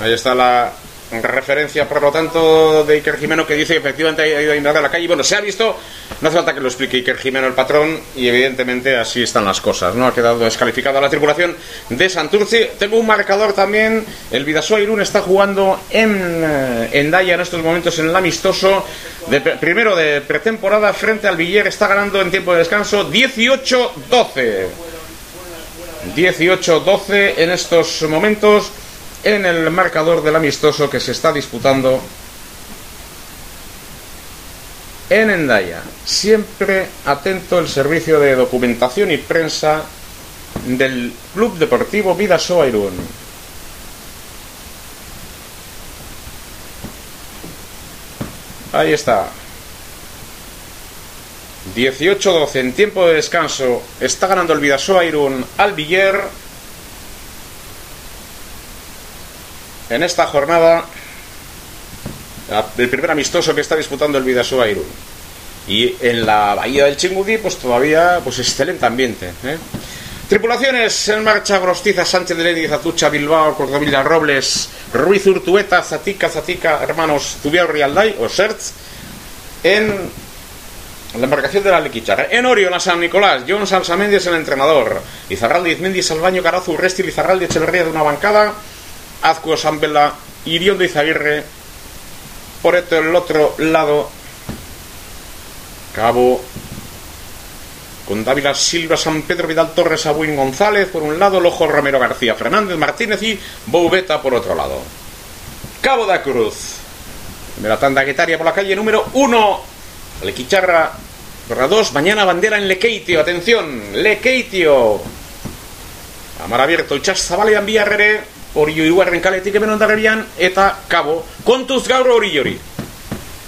Ahí está la, referencia, por lo tanto, de Iker Jimeno que dice que efectivamente ha ido a invadir la calle. Bueno, se ha visto, no hace falta que lo explique Iker Jimeno el patrón, y evidentemente así están las cosas, ¿no? Ha quedado descalificada la tripulación de Santurce. Tengo un marcador también, el Vidasoa Irún está jugando en, eh, en Daya en estos momentos en el amistoso, de, primero de pretemporada frente al Villar, está ganando en tiempo de descanso 18-12. 18-12 en estos momentos en el marcador del amistoso que se está disputando en Endaya. Siempre atento el servicio de documentación y prensa del Club Deportivo Vidasoa Irún. Ahí está. 18-12 en tiempo de descanso. Está ganando el Vidasoa Irún al Villar en esta jornada el primer amistoso que está disputando el Vidasoa Irún. Y en la bahía del Chingudí, pues todavía, pues excelente ambiente. ¿eh? Tripulaciones en marcha, Grostiza, Sánchez de Leni, Zatucha, Bilbao, Cordovilla, Robles, Ruiz Urtueta, Zatica, Zatica, hermanos Zubiao, Rialday o Sertz, en la embarcación de la Lequicharra. En Orio, la San Nicolás, John Salsamendi es el entrenador. Izarralde, Izmendi, Salvaño, Carazo, Urresti, Lizarralde, Echeverría de una bancada. Azcue Sambela, Iriondo Izaguirre, por el otro lado, Cabo, con Dávila Silva, San Pedro Vidal Torres, Abuín González, por un lado, Lojo Ramiro García Fernández Martínez y Boubeta por otro lado. Cabo da Cruz, primera tanda guetaria por la calle número 1, Lequicharra, barra 2, mañana bandera en Lequeitio, atención, Lequeitio. Amar abierto, Itxas Zabalean Villarrere, hori hirugarren kaletik hemen ondarrebian eta cabo. Kontuz gaur hori hori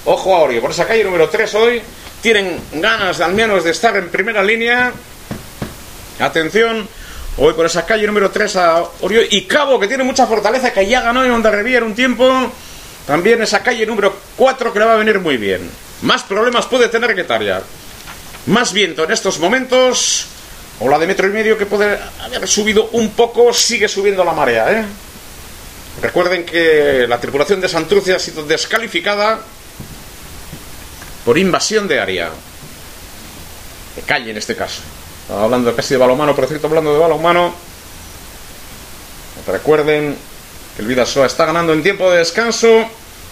ojo a Orio por esa calle número 3 hoy tienen ganas al menos de estar en primera línea. Atención hoy por esa calle número 3 a Orio y Cabo que tiene mucha fortaleza que ya ganó en Ondarribia un tiempo. También esa calle número 4 que le va a venir muy bien. Más problemas puede tener que Taria más viento en estos momentos o la de metro y medio que puede haber subido un poco, sigue subiendo la marea. ¿eh? Recuerden que la tripulación de Santurce ha sido descalificada por invasión de área. De calle en este caso. hablando casi de balonmano, por cierto, hablando de balonmano. Recuerden que el Vidasoa está ganando en tiempo de descanso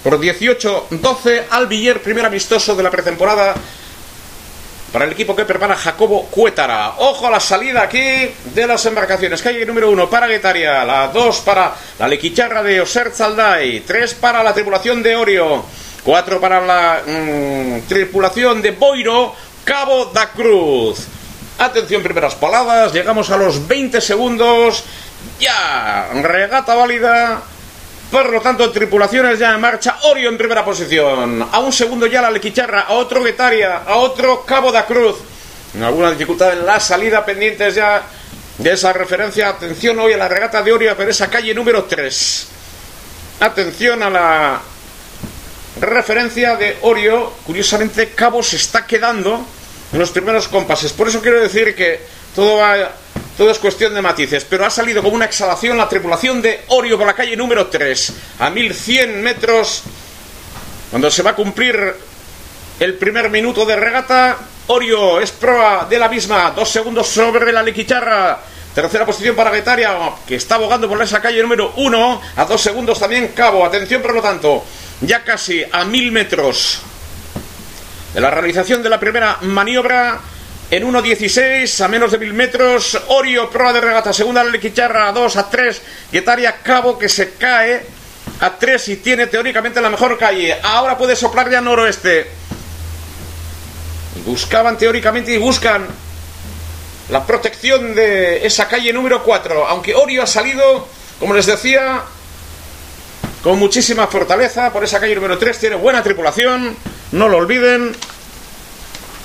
por 18-12 al Villar, primer amistoso de la pretemporada para el equipo que prepara Jacobo Cuétara. Ojo a la salida aquí de las embarcaciones. Calle número uno para Guetaria, la dos para la Lequicharra de Oser Zalday, tres para la tripulación de Orio, cuatro para la mm, tripulación de Boiro, Cabo da Cruz. Atención, primeras paladas, llegamos a los 20 segundos. Ya, regata válida por lo tanto, tripulaciones ya en marcha. Orio en primera posición. A un segundo ya la Lequicharra. A otro Guetaria. A otro Cabo da Cruz. Alguna dificultad en la salida pendientes ya de esa referencia. Atención hoy a la regata de Orio por esa calle número 3. Atención a la referencia de Orio. Curiosamente, Cabo se está quedando en los primeros compases. Por eso quiero decir que todo todo es cuestión de matices, pero ha salido como una exhalación la tripulación de Orio por la calle número 3, a 1100 metros, cuando se va a cumplir el primer minuto de regata. Orio es proa de la misma, dos segundos sobre la Lequicharra. Tercera posición para Guetaria, que está abogando por esa calle número 1. A dos segundos también Cabo. Atención, por lo tanto, ya casi a mil metros de la realización de la primera maniobra. En 1.16, a menos de mil metros, Orio, proa de regata, segunda Lequicharra, a 2, a 3, Guetaria, Cabo, que se cae a 3 y tiene teóricamente la mejor calle. Ahora puede soplar ya noroeste. Buscaban teóricamente y buscan la protección de esa calle número 4, aunque Orio ha salido, como les decía, con muchísima fortaleza por esa calle número 3, tiene buena tripulación, no lo olviden.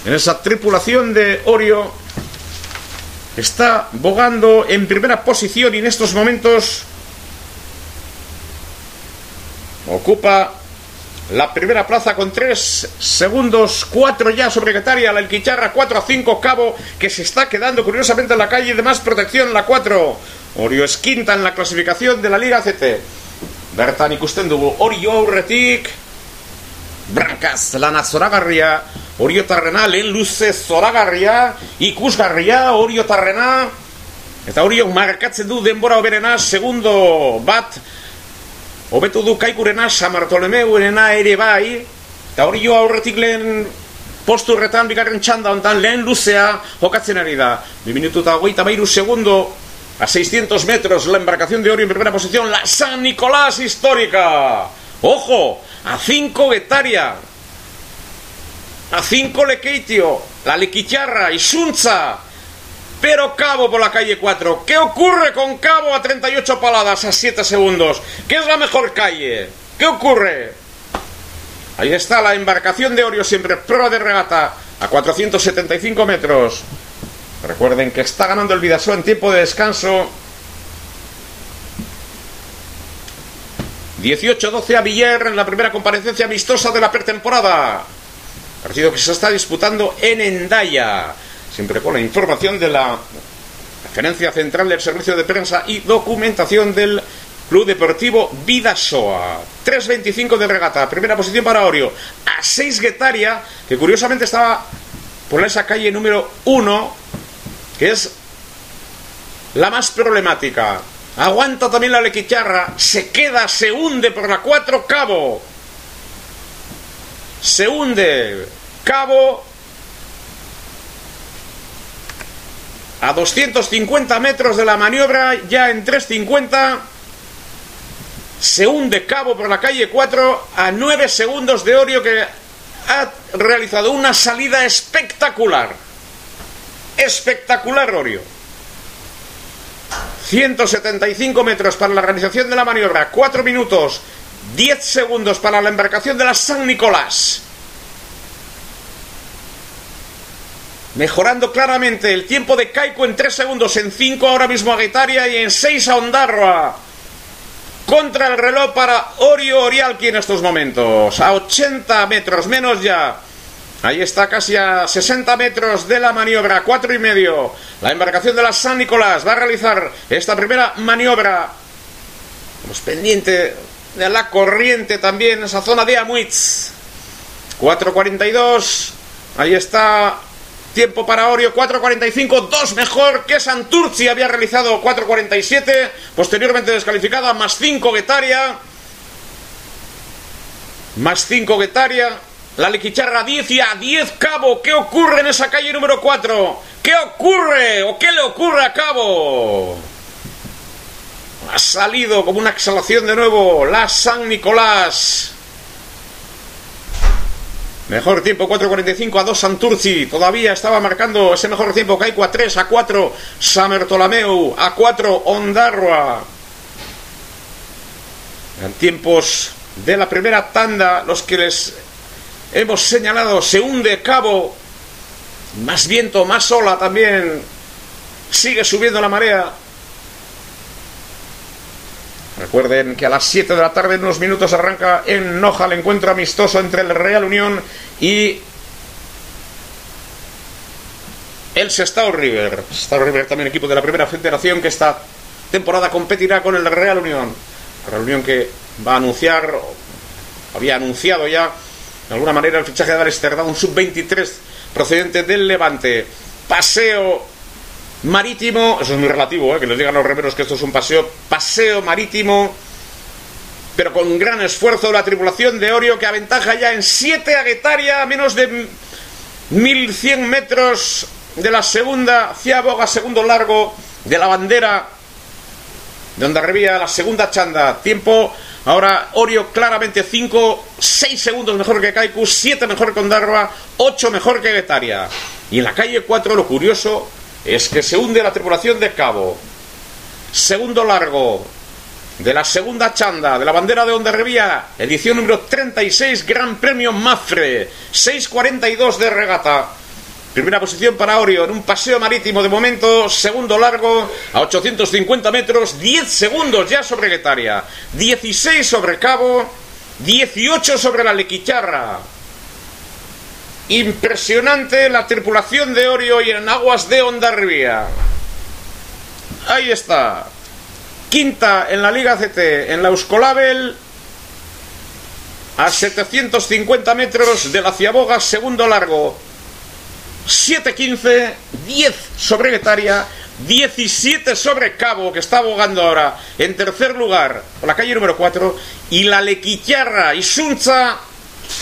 En esa tripulación de Orio está bogando en primera posición y en estos momentos ocupa la primera plaza con 3 segundos, 4 ya sobre Getaria, la Elquicharra, 4 a 5, Cabo, que se está quedando curiosamente en la calle de más protección, la 4. Orio es quinta en la clasificación de la Liga CT. Bertan ikusten Orio aurretik, Brancas, lana zoragarria, Orio tarrena, lehen luze zoragarria, ikusgarria, Orio tarrena, eta Orio markatzen du denbora oberena, segundo bat, hobetu du kaikurena Samartolemeuena ere bai, eta hori aurretik lehen postu horretan bigarren txanda hontan lehen luzea jokatzen ari da. Bi minutu eta hogeita bairu segundo a 600 metros la embarcación de Ori en primera posición, la San Nicolás histórica. Ojo, a 5 Getaria, a 5 Lekeitio, la Lequicharra, Isunza, pero Cabo por la calle 4. ¿Qué ocurre con Cabo a 38 paladas a 7 segundos? ¿Qué es la mejor calle? ¿Qué ocurre? Ahí está la embarcación de Orio, siempre prueba de regata a 475 metros. Recuerden que está ganando el Vidaso en tiempo de descanso. 18-12 a Villar en la primera comparecencia amistosa de la pretemporada. Partido que se está disputando en Endaya siempre con la información de la Gerencia Central del Servicio de Prensa y Documentación del Club Deportivo Vidasoa. 3.25 de regata, primera posición para Orio. A 6 Guetaria, que curiosamente estaba por esa calle número 1, que es la más problemática. Aguanta también la lequicharra, se queda, se hunde por la 4 Cabo. Se hunde. Cabo a 250 metros de la maniobra, ya en 350, se hunde Cabo por la calle 4 a 9 segundos de Orio que ha realizado una salida espectacular. Espectacular Orio. 175 metros para la realización de la maniobra, 4 minutos, 10 segundos para la embarcación de la San Nicolás. mejorando claramente el tiempo de Kaiko en 3 segundos, en 5 ahora mismo a Guetaria y en 6 a Ondarroa. Contra el reloj para Orio Orialki en estos momentos, a 80 metros menos ya. Ahí está casi a 60 metros de la maniobra, 4 y medio. La embarcación de la San Nicolás va a realizar esta primera maniobra. Estamos pendiente de la corriente también, esa zona de Amuitz. 4.42. Ahí está Tiempo para Orio 4.45, dos mejor que Santurci había realizado 4.47, posteriormente descalificada, más 5 Guetaria, más 5 Guetaria, la Lequicharra 10 y a 10 Cabo. ¿Qué ocurre en esa calle número 4? ¿Qué ocurre o qué le ocurre a Cabo? Ha salido como una exhalación de nuevo la San Nicolás. Mejor tiempo 4.45 a 2 Santurci. Todavía estaba marcando ese mejor tiempo Caico a 3 a 4 Samertolameu a 4 Ondarroa. En tiempos de la primera tanda, los que les hemos señalado, se hunde Cabo. Más viento, más ola también. Sigue subiendo la marea. Recuerden que a las 7 de la tarde, en unos minutos, arranca en Noja el encuentro amistoso entre el Real Unión y el Sestao River. Sestao River también equipo de la primera federación que esta temporada competirá con el Real Unión. Real Unión que va a anunciar, había anunciado ya de alguna manera el fichaje de Alester un sub-23 procedente del Levante. Paseo marítimo, eso es muy relativo, ¿eh? que les digan los remeros que esto es un paseo, paseo marítimo, pero con gran esfuerzo la tripulación de Orio que aventaja ya en 7 a Guetaria, a menos de 1100 metros de la segunda Ciaboga, segundo largo de la bandera de Ondarribía, la segunda chanda. Tiempo ahora Orio claramente 5, 6 segundos mejor que Kaiku, 7 mejor que Ondarroa, 8 mejor que Guetaria. Y en la calle 4 lo curioso es que se hunde la tripulación de Cabo. Segundo largo de la segunda chanda de la bandera de Ondarribía, edición número 36, Gran Premio Mafre, 6.42 de regata. Primera posición para Orio en un paseo marítimo de momento, segundo largo a 850 metros, 10 segundos ya sobre Guetaria, 16 sobre Cabo, 18 sobre la Lequicharra. Impresionante la tripulación de Orio y en aguas de Ondarribía. Ahí está. Quinta en la Liga CT, en la Euskolabel, a 750 metros de la Ciaboga, segundo largo. 7-15, 10 sobre Guetaria, 17 sobre Cabo, que está abogando ahora en tercer lugar por la calle número 4, y la Lequicharra y Sunza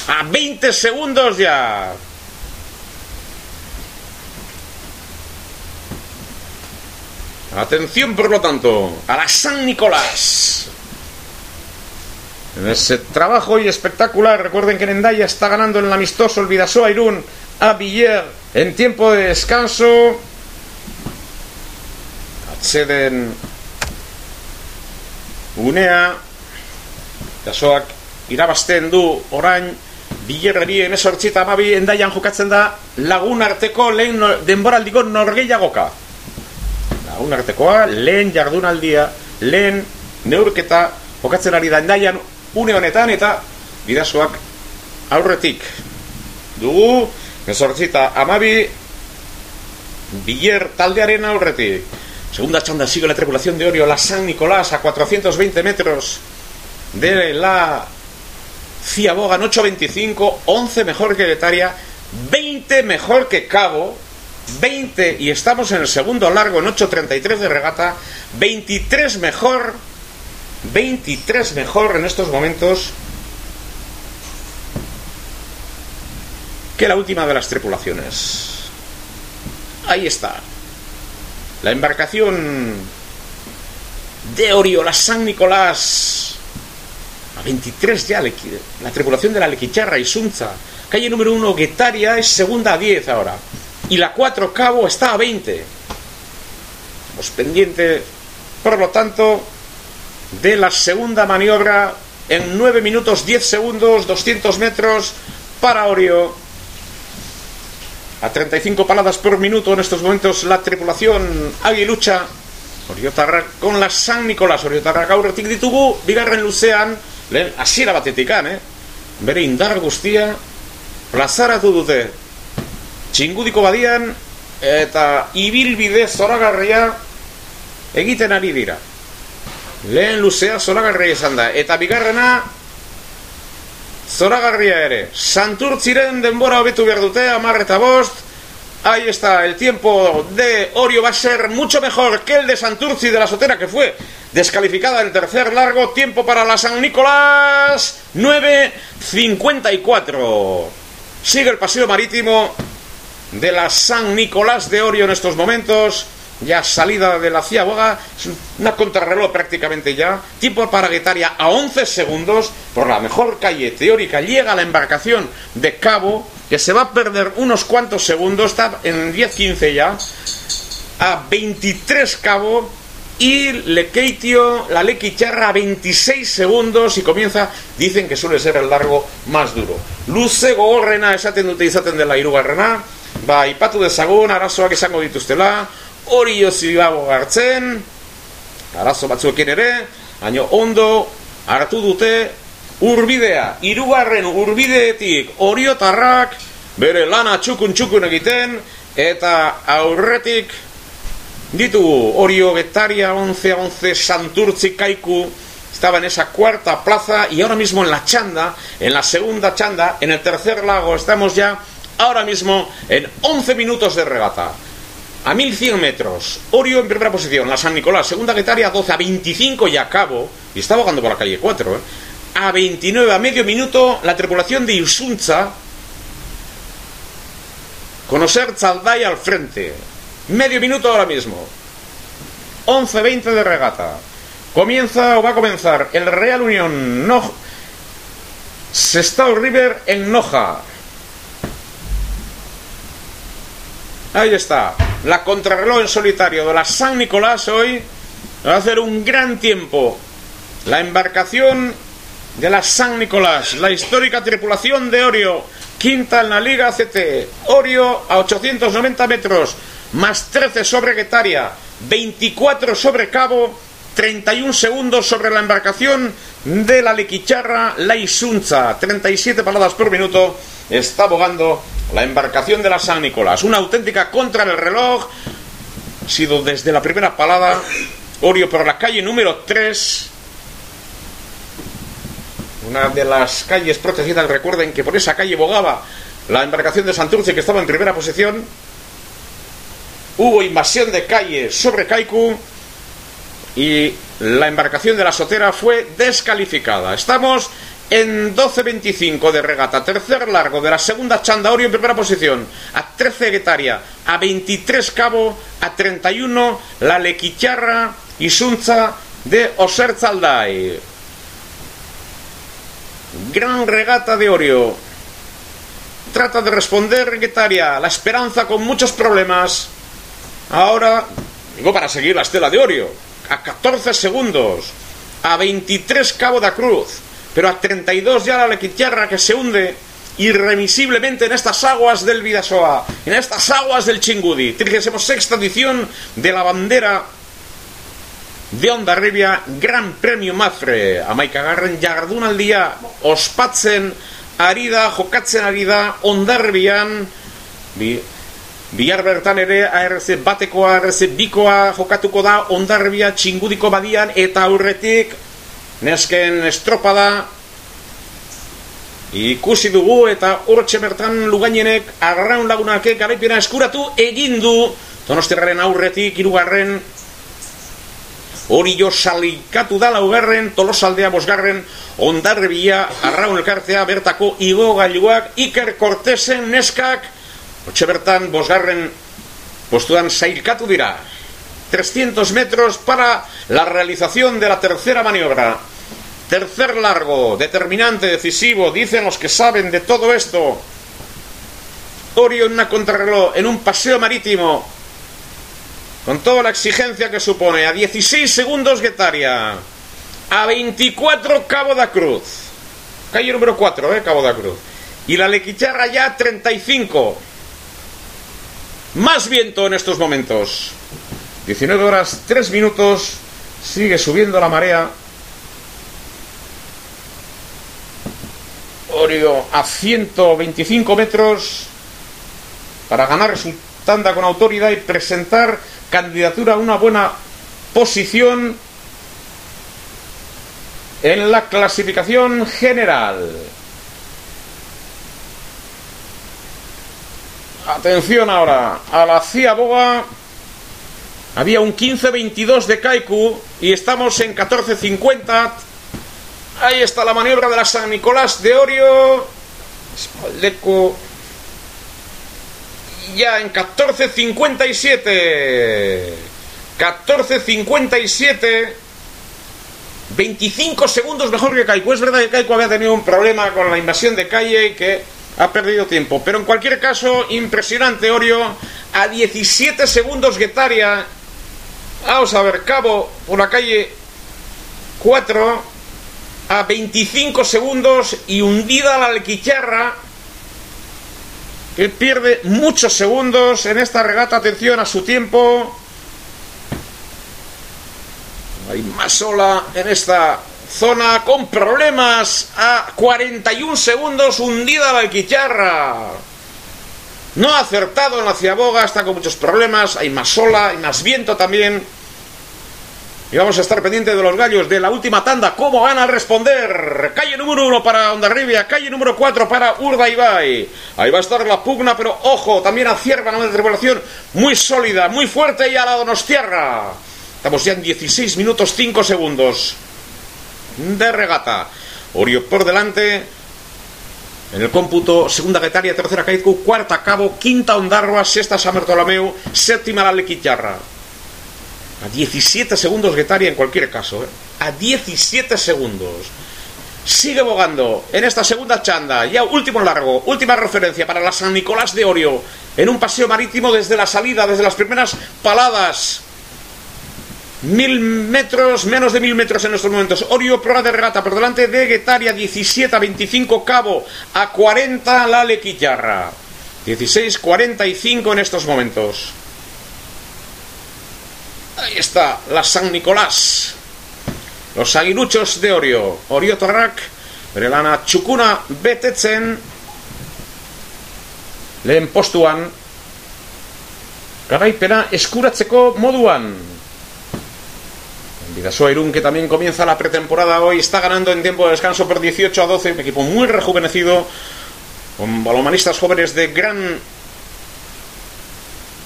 a 20 segundos ya. Atención, por lo tanto, a la San Nicolás. En ese trabajo y espectacular, recuerden que Nendaya está ganando en el amistoso el Vidasoa Irún a Villar en tiempo de descanso. Acceden unea. Vidasoak irabazten du orain Bilerreri emesortzita amabi endaian jokatzen da lagun arteko lehen denboraldiko norgeiagoka. Lagun artekoa, lehen jardunaldia, lehen neurketa jokatzen ari da endaian une honetan eta bidazoak aurretik. Dugu, mesortzita amabi, Biller taldearen aurretik. Segunda chanda sigue la tripulación de Orio, la San Nicolás, a 420 metros de la Ciabogan 8.25, 11 mejor que Guetaria, 20 mejor que Cabo, 20 y estamos en el segundo largo en 8.33 de regata, 23 mejor, 23 mejor en estos momentos que la última de las tripulaciones. Ahí está. La embarcación de Orio, la San Nicolás, a 23 ya la tripulación de la Lequicharra y Sunza. Calle número 1, Guetaria, es segunda a 10 ahora. Y la 4, Cabo, está a 20. Estamos pendiente, por lo tanto, de la segunda maniobra en 9 minutos 10 segundos, 200 metros para Orio. A 35 paladas por minuto en estos momentos la tripulación Aguilucha. Oriotarra con la San Nicolás. Oriotarra gaurretik ditugu, bigarren luzean, lehen hasiera batetikan, eh? bere indar guztia plazaratu dute txingudiko badian eta ibilbide zoragarria egiten ari dira lehen luzea zoragarria izan da eta bigarrena zoragarria ere santurtziren denbora hobetu behar dute amar bost Ahí está, el tiempo de Orio va a ser mucho mejor que el de Santurci de la Sotera, que fue descalificada en tercer largo. Tiempo para la San Nicolás, 9.54. Sigue el paseo marítimo de la San Nicolás de Orio en estos momentos. Ya salida de la Ciaboga, una contrarreloj prácticamente ya. Tiempo para Guetaria a 11 segundos. Por la mejor calle teórica llega la embarcación de Cabo que se va a perder unos cuantos segundos, está en 10-15 ya, a 23 cabo, y Lekeitio, la Lequicharra a 26 segundos y comienza, dicen que suele ser el largo más duro. Luze gogorrena esaten dute izaten dela irugarrena, ba, ipatu dezagun, arazoak esango dituztela, hori jozi dago gartzen, arazo batzuekin ere, baino ondo hartu dute urbidea, irugarren urbideetik oriotarrak bere lana txukun txukun egiten eta aurretik ditugu orio getaria 11-11 santurtzi kaiku. Estaba en esa cuarta plaza y ahora mismo en la chanda, en la segunda chanda, en el tercer lago, estamos ya ahora mismo en 11 minutos de regata. A 1100 metros, Orio en primera posición, la San Nicolás, segunda Guetaria 12 a 25 y a cabo, y está bajando por la calle 4, ¿eh? a 29 a medio minuto, la tripulación de Isunza, conocer Zalday al frente, medio minuto ahora mismo, 11-20 de regata. Comienza o va a comenzar el Real Unión no... Sestao River en Noja. Ahí está. La contrarreloj en solitario de la San Nicolás hoy va a hacer un gran tiempo. La embarcación de la San Nicolás, la histórica tripulación de Orio, quinta en la Liga CT. Orio a 890 metros, más 13 sobre Guetaria, 24 sobre Cabo 31 segundos sobre la embarcación de la Lequicharra La Isunza. 37 paladas por minuto está abogando la embarcación de la San Nicolás. Una auténtica contra el reloj. Ha sido desde la primera palada. Orio por la calle número 3. Una de las calles protegidas. Recuerden que por esa calle bogaba la embarcación de Santurce que estaba en primera posición. Hubo invasión de calle sobre Kaiku y la embarcación de la Sotera fue descalificada. Estamos en 12.25 de regata, tercer largo de la segunda Chandaorio en primera posición, a 13 Guetaria, a 23 Cabo, a 31 la Lequicharra y Sunza de Oserzalday. Gran regata de Orio. Trata de responder Guetaria, la esperanza con muchos problemas. Ahora, digo para seguir la estela de Orio a 14 segundos, a 23 Cabo da Cruz, pero a 32 ya la Lequitierra que se hunde irremisiblemente en estas aguas del Vidasoa, en estas aguas del Chingudi. 36 edición de la bandera de Ondarribia, Gran Premio Mafre. Amaika garren día ospatzen arida, jokatzen arida, Ondarribian, Bihar bertan ere ARC batekoa, ARC bikoa jokatuko da ondarribia txingudiko badian eta aurretik nesken estropada ikusi dugu eta hortxe bertan lugainenek agarraun lagunak garaipena eskuratu egin du. Donostirraren aurretik irugarren hori jo salikatu da laugarren tolosaldea bosgarren ondarribia arraun elkartea bertako igo gailuak Iker Cortesen neskak Bertan, bosgarren postuan sailkatu dira. 300 metros para la realización de la tercera maniobra. Tercer largo, determinante, decisivo, dicen los que saben de todo esto. Orio en contrarreloj, en un paseo marítimo, con toda la exigencia que supone, a 16 segundos Guetaria, a 24 Cabo da Cruz, calle número 4, eh, Cabo da Cruz, y la Lequicharra ya 35. Más viento en estos momentos. 19 horas 3 minutos. Sigue subiendo la marea. Orio a 125 metros para ganar su tanda con autoridad y presentar candidatura a una buena posición en la clasificación general. Atención ahora, a la CIA Boga había un 15-22 de Kaiku y estamos en 14-50. Ahí está la maniobra de la San Nicolás de Orio. Espaldeco. Ya en 14-57. 14-57. 25 segundos mejor que Kaiku. Es verdad que Kaiku había tenido un problema con la invasión de calle y que ha perdido tiempo. Pero en cualquier caso, impresionante Orio. A 17 segundos Guetaria. Vamos a ver, Cabo por la calle 4. A 25 segundos y hundida la Alquicharra. Que pierde muchos segundos en esta regata. Atención a su tiempo. Hay más sola en esta zona con problemas a 41 segundos hundida la Alquicharra. No ha acertado en la ciaboga, está con muchos problemas, hay más sola, hay más viento también. Y vamos a estar pendientes de los gallos de la última tanda. ¿Cómo van a responder? Calle número uno para Ondarribia, calle número cuatro para Urdaibai. Ahí va a estar la pugna, pero ojo, también a Cierva, una tripulación muy sólida, muy fuerte y a la Donostierra. Estamos ya en 16 minutos 5 segundos de regata. Orio por delante. En el cómputo, segunda Getaria, tercera Caitcu, cuarta Cabo, quinta Ondarroa, sexta San Bartolomeu, séptima La Lequicharra. A 17 segundos Guetaria en cualquier caso. ¿eh? A 17 segundos. Sigue bogando en esta segunda chanda. Ya último largo. Última referencia para la San Nicolás de Orio. En un paseo marítimo desde la salida, desde las primeras paladas. Mil metros, menos de mil metros en estos momentos. Orio, prueba de regata por delante de Guetaria, 17 a 25 Cabo, a 40 la Lequillarra. 16-45 en estos momentos. Ahí está, la San Nicolás. Los aguiluchos de Orio. Orio Torrak, Berelana Chukuna betetzen. Lehen postuan. Garaipena eskuratzeko moduan. Vidasoa Irún, que también comienza la pretemporada hoy, está ganando en tiempo de descanso por 18 a 12. Un equipo muy rejuvenecido, con balomanistas jóvenes de gran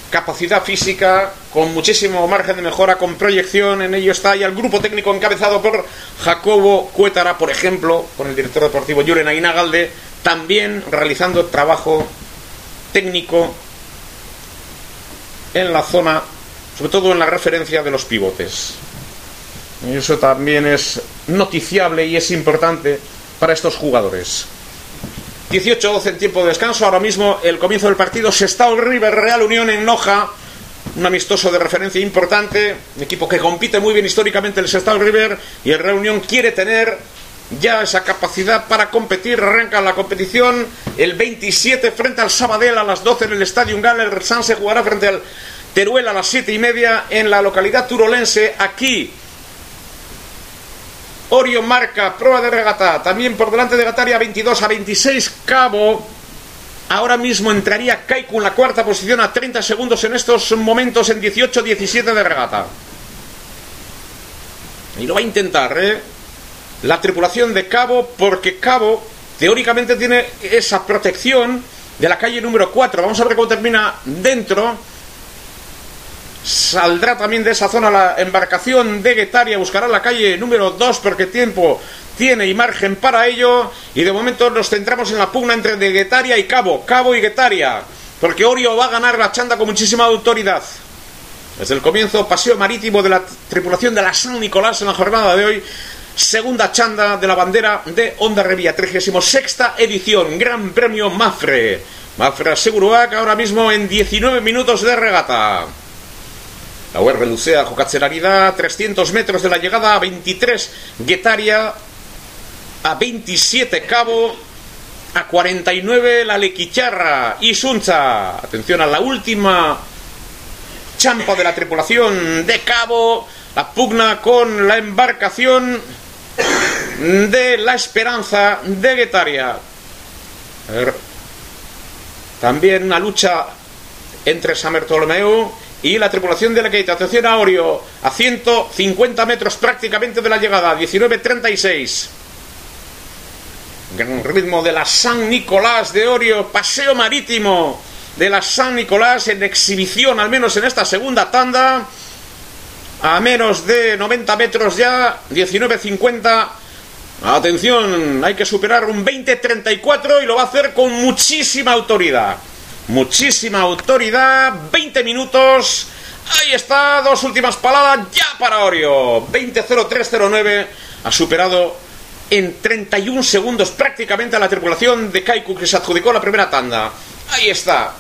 capacidad física, con muchísimo margen de mejora, con proyección. En ello está ya el grupo técnico encabezado por Jacobo Cuétara, por ejemplo, con el director deportivo Julen Aguinagalde, también realizando trabajo técnico en la zona, sobre todo en la referencia de los pivotes. Y eso también es noticiable y es importante para estos jugadores. 18-12 en tiempo de descanso. Ahora mismo el comienzo del partido. el River Real Unión en Noja. Un amistoso de referencia importante. Un equipo que compite muy bien históricamente el Sestao River. Y el Real Unión quiere tener ya esa capacidad para competir. Arranca la competición el 27 frente al Sabadell a las 12 en el Estadio Gal. El San se jugará frente al Teruel a las 7 y media en la localidad turolense. Aquí Orio marca, prueba de regata, también por delante de Gataria 22 a 26 Cabo. Ahora mismo entraría Kaiku en la cuarta posición a 30 segundos en estos momentos en 18-17 de regata. Y lo va a intentar, ¿eh? La tripulación de Cabo, porque Cabo teóricamente tiene esa protección de la calle número 4. Vamos a ver cómo termina dentro Saldrá también de esa zona la embarcación de Guetaria, buscará la calle número 2 porque tiempo tiene y margen para ello. Y de momento nos centramos en la pugna entre de Guetaria y Cabo, Cabo y Guetaria, porque Orio va a ganar la chanda con muchísima autoridad. Desde el comienzo, paseo marítimo de la tripulación de la San Nicolás en la jornada de hoy. Segunda chanda de la bandera de Onda Revía, 36 edición, Gran Premio Mafre. Mafre aseguró que ahora mismo en 19 minutos de regata. La UR Lucea a 300 metros de la llegada a 23 Guetaria, a 27 Cabo, a 49 la Lequicharra y Suncha. Atención a la última champa de la tripulación de Cabo, la pugna con la embarcación de la Esperanza de Guetaria. También una lucha entre San Bartolomeu y la tripulación de la que atención a Orio, a 150 metros prácticamente de la llegada, 19.36. Gran ritmo de la San Nicolás de Orio, paseo marítimo de la San Nicolás en exhibición, al menos en esta segunda tanda, a menos de 90 metros ya, 19.50. Atención, hay que superar un 20.34 y lo va a hacer con muchísima autoridad muchísima autoridad, 20 minutos. Ahí está, dos últimas palabras ya para Orio. 20.0309 ha superado en 31 segundos prácticamente a la tripulación de Kaiku que se adjudicó la primera tanda. Ahí está.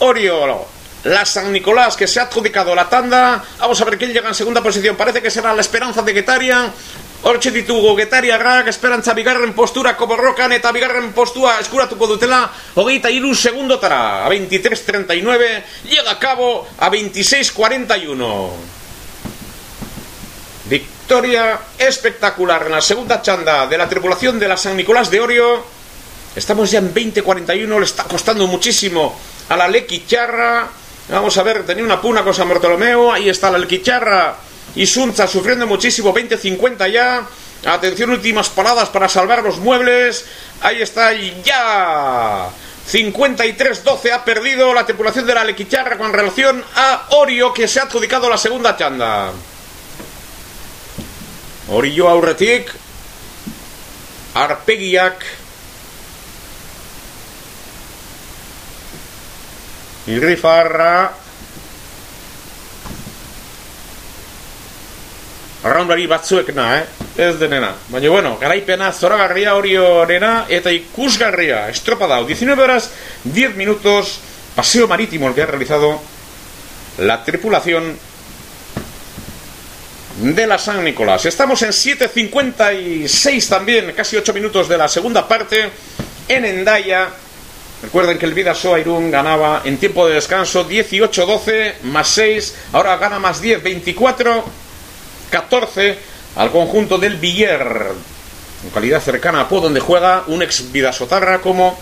Orio, la San Nicolás que se ha adjudicado la tanda. Vamos a ver quién llega en segunda posición. Parece que será la Esperanza de Guetaria. Hortxe ditugu getariarrak, esperantza bigarren postura koborrokan eta bigarren postua eskuratuko dutela hogeita iru segundotara. A 23.39, llega a cabo a 26.41. Victoria espectacular en la segunda chanda de la tripulación de la San Nicolás de Orio. Estamos ya en 20.41, le está costando muchísimo a la Lequicharra. Vamos a ver, tenía una puna con San Bartolomeo, ahí está la Lequicharra y Sunza sufriendo muchísimo, 20.50 ya. Atención, últimas paradas para salvar los muebles. Ahí está, y ya. 53-12 ha perdido la tripulación de la Lequicharra con relación a Orio, que se ha adjudicado la segunda chanda. Orillo aurretik, arpegiak, irrifarra, arraunlari batzuek na, eh? ez denena. Baina, bueno, garaipena zoragarria orionena eta ikusgarria, estropa dao. 19 horas, 10 minutos, paseo marítimo el que ha realizado la tripulación de la San Nicolás. Estamos en 7.56 también, casi 8 minutos de la segunda parte en Endaya. Recuerden que el Vidasoa Irún ganaba en tiempo de descanso 18-12 más 6, ahora gana más 10, 24, 14 al conjunto del Villar, localidad cercana a Po, donde juega un ex Vidasotarra como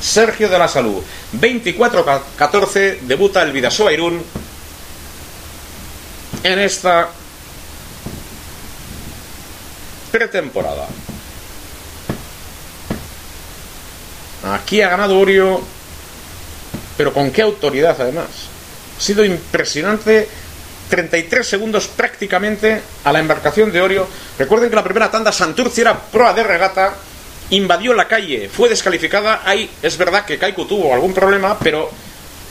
Sergio de la Salud. 24-14 debuta el Vidasoa Irún en esta pretemporada. Aquí ha ganado Orio, pero con qué autoridad además. Ha sido impresionante 33 segundos prácticamente a la embarcación de Orio. Recuerden que la primera tanda Santurci era proa de regata, invadió la calle, fue descalificada. Ahí es verdad que Kaiku tuvo algún problema, pero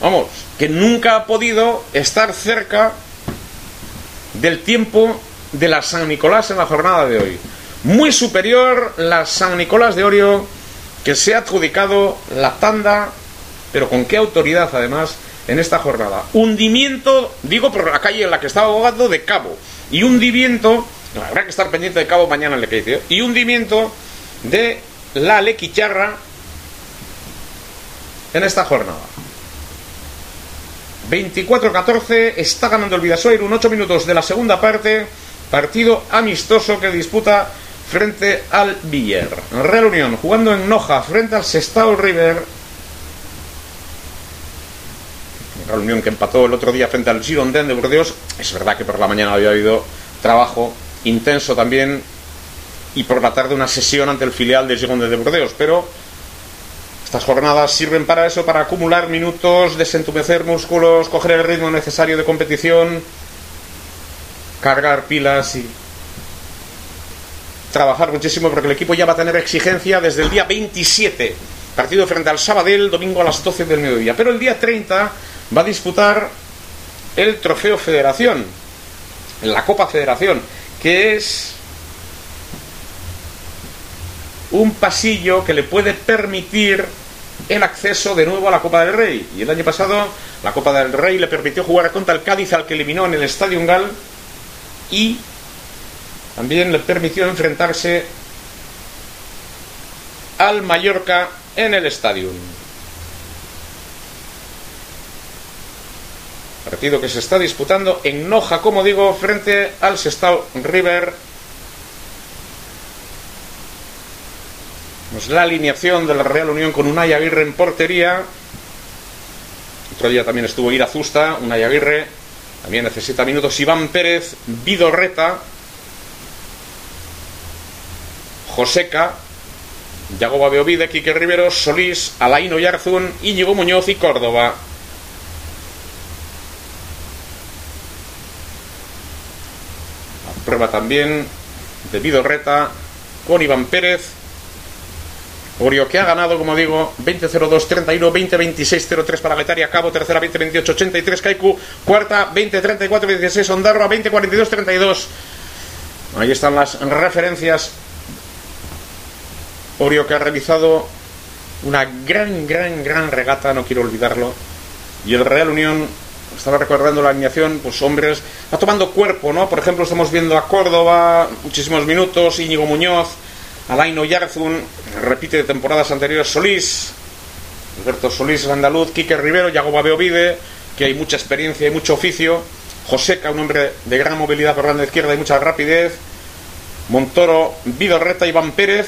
vamos, que nunca ha podido estar cerca del tiempo de la San Nicolás en la jornada de hoy. Muy superior la San Nicolás de Orio, que se ha adjudicado la tanda, pero con qué autoridad además en esta jornada. Hundimiento, digo por la calle en la que estaba abogado, de Cabo. Y hundimiento, habrá que estar pendiente de Cabo mañana en el que y hundimiento de la Lequicharra en esta jornada. 24-14 está ganando el Vidasoir, un 8 minutos de la segunda parte. Partido amistoso que disputa frente al Villar. Real Unión jugando en Noja frente al Sestao River. Real Unión que empató el otro día frente al Girondin de Burdeos. Es verdad que por la mañana había habido trabajo intenso también y por la tarde una sesión ante el filial de Girondin de Burdeos, pero estas jornadas sirven para eso, para acumular minutos, desentumecer músculos, coger el ritmo necesario de competición, cargar pilas y trabajar muchísimo porque el equipo ya va a tener exigencia desde el día 27, partido frente al Sabadell, domingo a las 12 del mediodía. Pero el día 30 va a disputar el Trofeo Federación, la Copa Federación, que es un pasillo que le puede permitir el acceso de nuevo a la Copa del Rey. Y el año pasado la Copa del Rey le permitió jugar contra el Cádiz al que eliminó en el Estadio Ungal y también le permitió enfrentarse al Mallorca en el Estadio. Partido que se está disputando en Noja, como digo, frente al Sestao River Pues la alineación de la Real Unión con Unai Aguirre en portería. Otro día también estuvo Ira Zusta, Unai Aguirre. También necesita minutos Iván Pérez, Vidorreta, Joseca, Yagoba Beovide, Quique Rivero, Solís, Alaino Yarzún, Íñigo Muñoz y Córdoba. Prueba también de Vidorreta con Iván Pérez, Orio que ha ganado, como digo, 20-02-31, 20-26-03 para Letaria, Cabo, tercera 20-28-83, Kaiku, cuarta 20-34-16, Ondarroa 20-42-32. Ahí están las referencias. Orio que ha realizado una gran, gran, gran regata, no quiero olvidarlo. Y el Real Unión, estaba recordando la alineación, pues hombres, va tomando cuerpo, ¿no? Por ejemplo, estamos viendo a Córdoba, muchísimos minutos, Íñigo Muñoz, Alain Oyarzun, repite de temporadas anteriores Solís, Alberto Solís Andaluz, Quique Rivero, Yagoba Beovide, que hay mucha experiencia y mucho oficio, Joseca, un hombre de gran movilidad por la izquierda y mucha rapidez. Montoro, Vidorreta, Iván Pérez.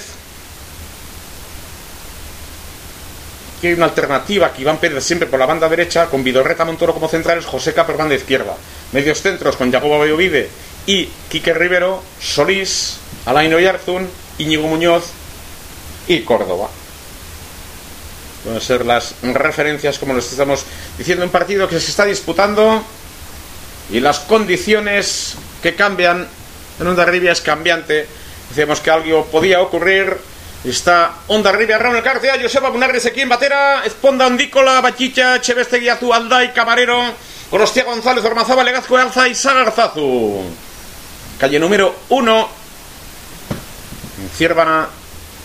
Aquí hay una alternativa que Iván Pérez siempre por la banda derecha, con Vidorreta, Montoro como centrales, Joseca por banda izquierda. Medios centros con Jacobo Bayovide y Quique Rivero, Solís, Alain Oyarzún, Íñigo Muñoz y Córdoba. Pueden ser las referencias, como les estamos diciendo, un partido que se está disputando y las condiciones que cambian en Onda Rivia es cambiante. Decíamos que algo podía ocurrir. Está Onda Rivia, Raúl García, Joseba Munagres aquí Batera, Esponda Ondícola, Bachicha, Chevesteguiazu, Alday, Camarero, Orostia González, Ormazaba, Legazco, Alza y Sagarzazu. Calle número 1. Ciervana,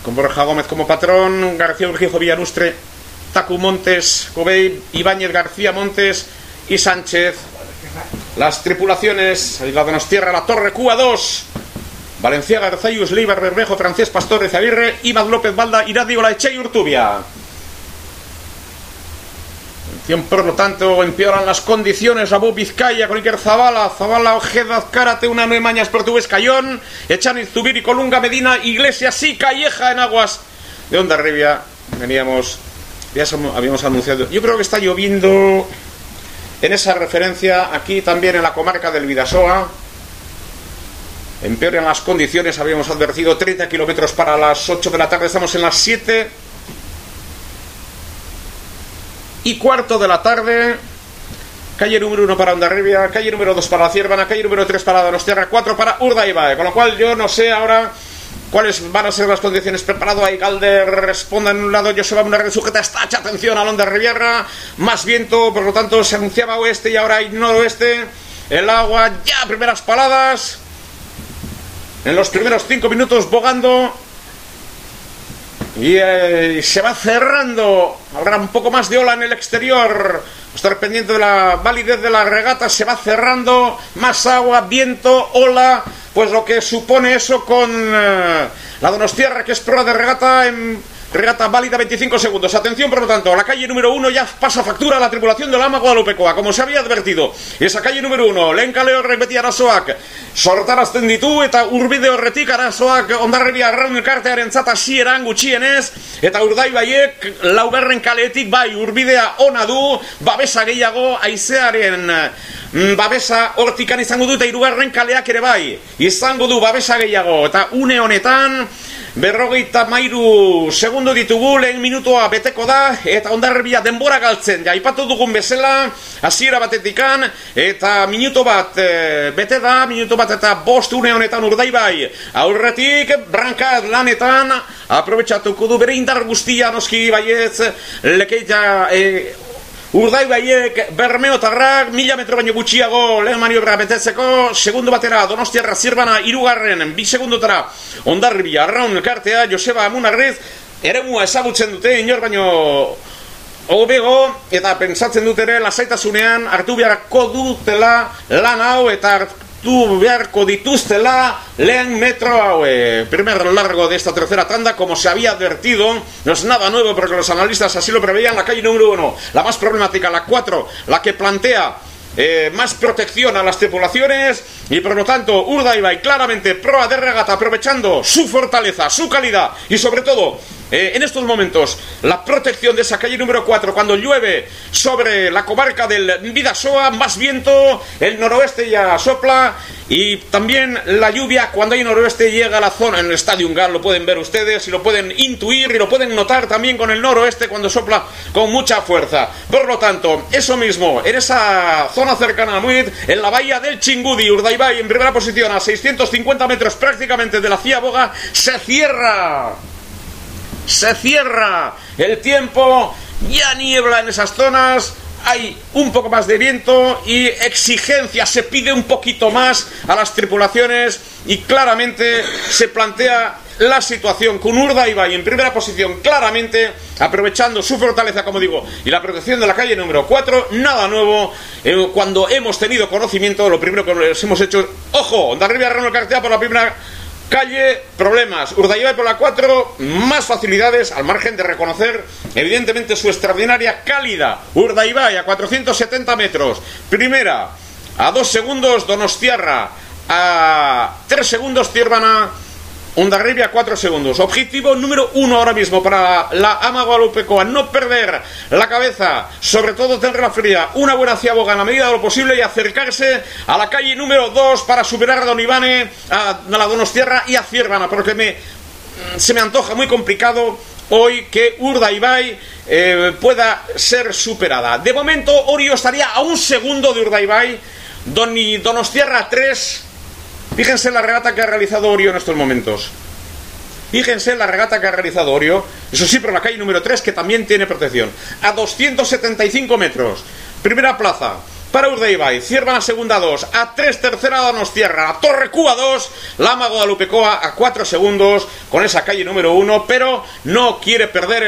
con Borja Gómez como patrón, García Urgijo Villanustre, Tacu Montes, Cobey, Ibáñez García Montes y Sánchez. Las tripulaciones, la Donostierra, la Torre Cuba 2, Valencia Garzayus, Leibar Bermejo, Francés Pastor Aguirre, Iván López Balda, Iradio Laeche y Urtubia. Por lo tanto, empeoran las condiciones. Abu Vizcaya, con Iker Zabala, Zabala, Ojeda, Cárate, una mañas portugués, Cayón, Echani, Zubiri, Colunga, Medina, Iglesias y Calleja en aguas de Onda Rivia. Veníamos, ya habíamos anunciado. Yo creo que está lloviendo en esa referencia, aquí también en la comarca del Vidasoa, empeoran las condiciones, habíamos advertido 30 kilómetros para las 8 de la tarde, estamos en las 7 y cuarto de la tarde, calle número 1 para Ondarribia, calle número 2 para la Ciervana, calle número 3 para Donostiarra, 4 para Urdaibae, con lo cual yo no sé ahora cuáles van a ser las condiciones. Preparado ahí, Calder responda en un lado, Joseba una sujeta, estacha, atención a Onda Riviera, más viento, por lo tanto se anunciaba oeste y ahora hay noroeste. El agua, ya primeras paladas. En los primeros cinco minutos bogando. Y eh, se va cerrando. Habrá un poco más de ola en el exterior. Estar pendiente de la validez de la regata. Se va cerrando. Más agua, viento, ola pues lo que supone eso con eh, la Donostierra, que es prueba de regata en regata válida 25 segundos. Atención, por lo tanto, la calle número 1 ya pasa factura a la tripulación del Ama Guadalupecoa, como se había advertido. Esa calle número 1, lenka leo repeti arazoak, sortarazten ditu, eta urbide horretik arazoak ondarribia arraun elkartearen zata sieran gutxienez, eta urdai baiek laugarren kaletik bai urbidea ona du, babesa gehiago aizearen mm, babesa hortikan izango du, eta irugarren kaleak ere bai, izango du babesa gehiago, eta une honetan, Berrogeita mairu segundo ditugu, lehen minutua beteko da, eta ondarrebia denbora galtzen, ja, ipatu dugun bezala, hasiera batetikan, eta minuto bat e, bete da, minuto bat eta bost une honetan urdai bai, aurretik, brankat lanetan, aprobetsatuko du bere indar guztia noski baietz, lekeita, e, Urdai baiek bermeotarrak mila metro baino gutxiago lehen maniobra betetzeko segundo batera donostiarra zirbana irugarren bi segundotara ondarribia arraun elkartea Joseba Amunarriz ere ezagutzen dute inor baino hobego eta pensatzen dut ere lasaitasunean hartu beharko dutela lan hau eta tú beharko dituztela lehen metro haue. Primer largo de esta tercera tanda, como se había advertido, no es nada nuevo porque los analistas así lo preveían, la calle número uno, la más problemática, la cuatro, la que plantea eh, más protección a las tripulaciones y por lo tanto Urdaibai claramente proa de regata aprovechando su fortaleza, su calidad y sobre todo eh, en estos momentos la protección de esa calle número 4 cuando llueve sobre la comarca del Vidasoa, más viento, el noroeste ya sopla y también la lluvia cuando hay noroeste llega a la zona en el Estadio Gal, lo pueden ver ustedes y lo pueden intuir y lo pueden notar también con el noroeste cuando sopla con mucha fuerza. Por lo tanto, eso mismo, en esa zona cercana a Muid, en la bahía del Chingudi, Urdaibai en primera posición a 650 metros prácticamente de la Ciaboga, se cierra. Se cierra el tiempo, ya niebla en esas zonas, hay un poco más de viento y exigencia, se pide un poquito más a las tripulaciones y claramente se plantea la situación con Urdaibai en primera posición claramente aprovechando su fortaleza como digo y la protección de la calle número 4 nada nuevo eh, cuando hemos tenido conocimiento lo primero que les hemos hecho ojo, Ondarribia Reno Cartea por la primera Calle, problemas. Urdaibai por la 4, más facilidades al margen de reconocer, evidentemente, su extraordinaria cálida. Urdaibai a 470 metros. Primera. A 2 segundos Donostiarra. A 3 segundos Tiervana. Ondarribia 4 segundos. Objetivo número 1 ahora mismo para la Ama Guadalupecoa. No perder la cabeza, sobre todo tenerla fría. Una buena ciaboga en la medida de lo posible y acercarse a la calle número 2 para superar a Don Ivane, a la Donostierra y a Ciervana, porque me, se me antoja muy complicado hoy que Urdaibai eh, pueda ser superada. De momento, Orio estaría a un segundo de Urdaibai. Don, Donostierra 3. Fíjense la regata que ha realizado Orio en estos momentos. Fíjense la regata que ha realizado Orio. Eso sí, por la calle número 3, que también tiene protección. A 275 metros. Primera plaza para Urdaibai, Cierva segunda 2, a 3 tercera Donostierra, a Torre Cuba 2, Lama Guadalupecoa a 4 segundos con esa calle número 1, pero no quiere perder el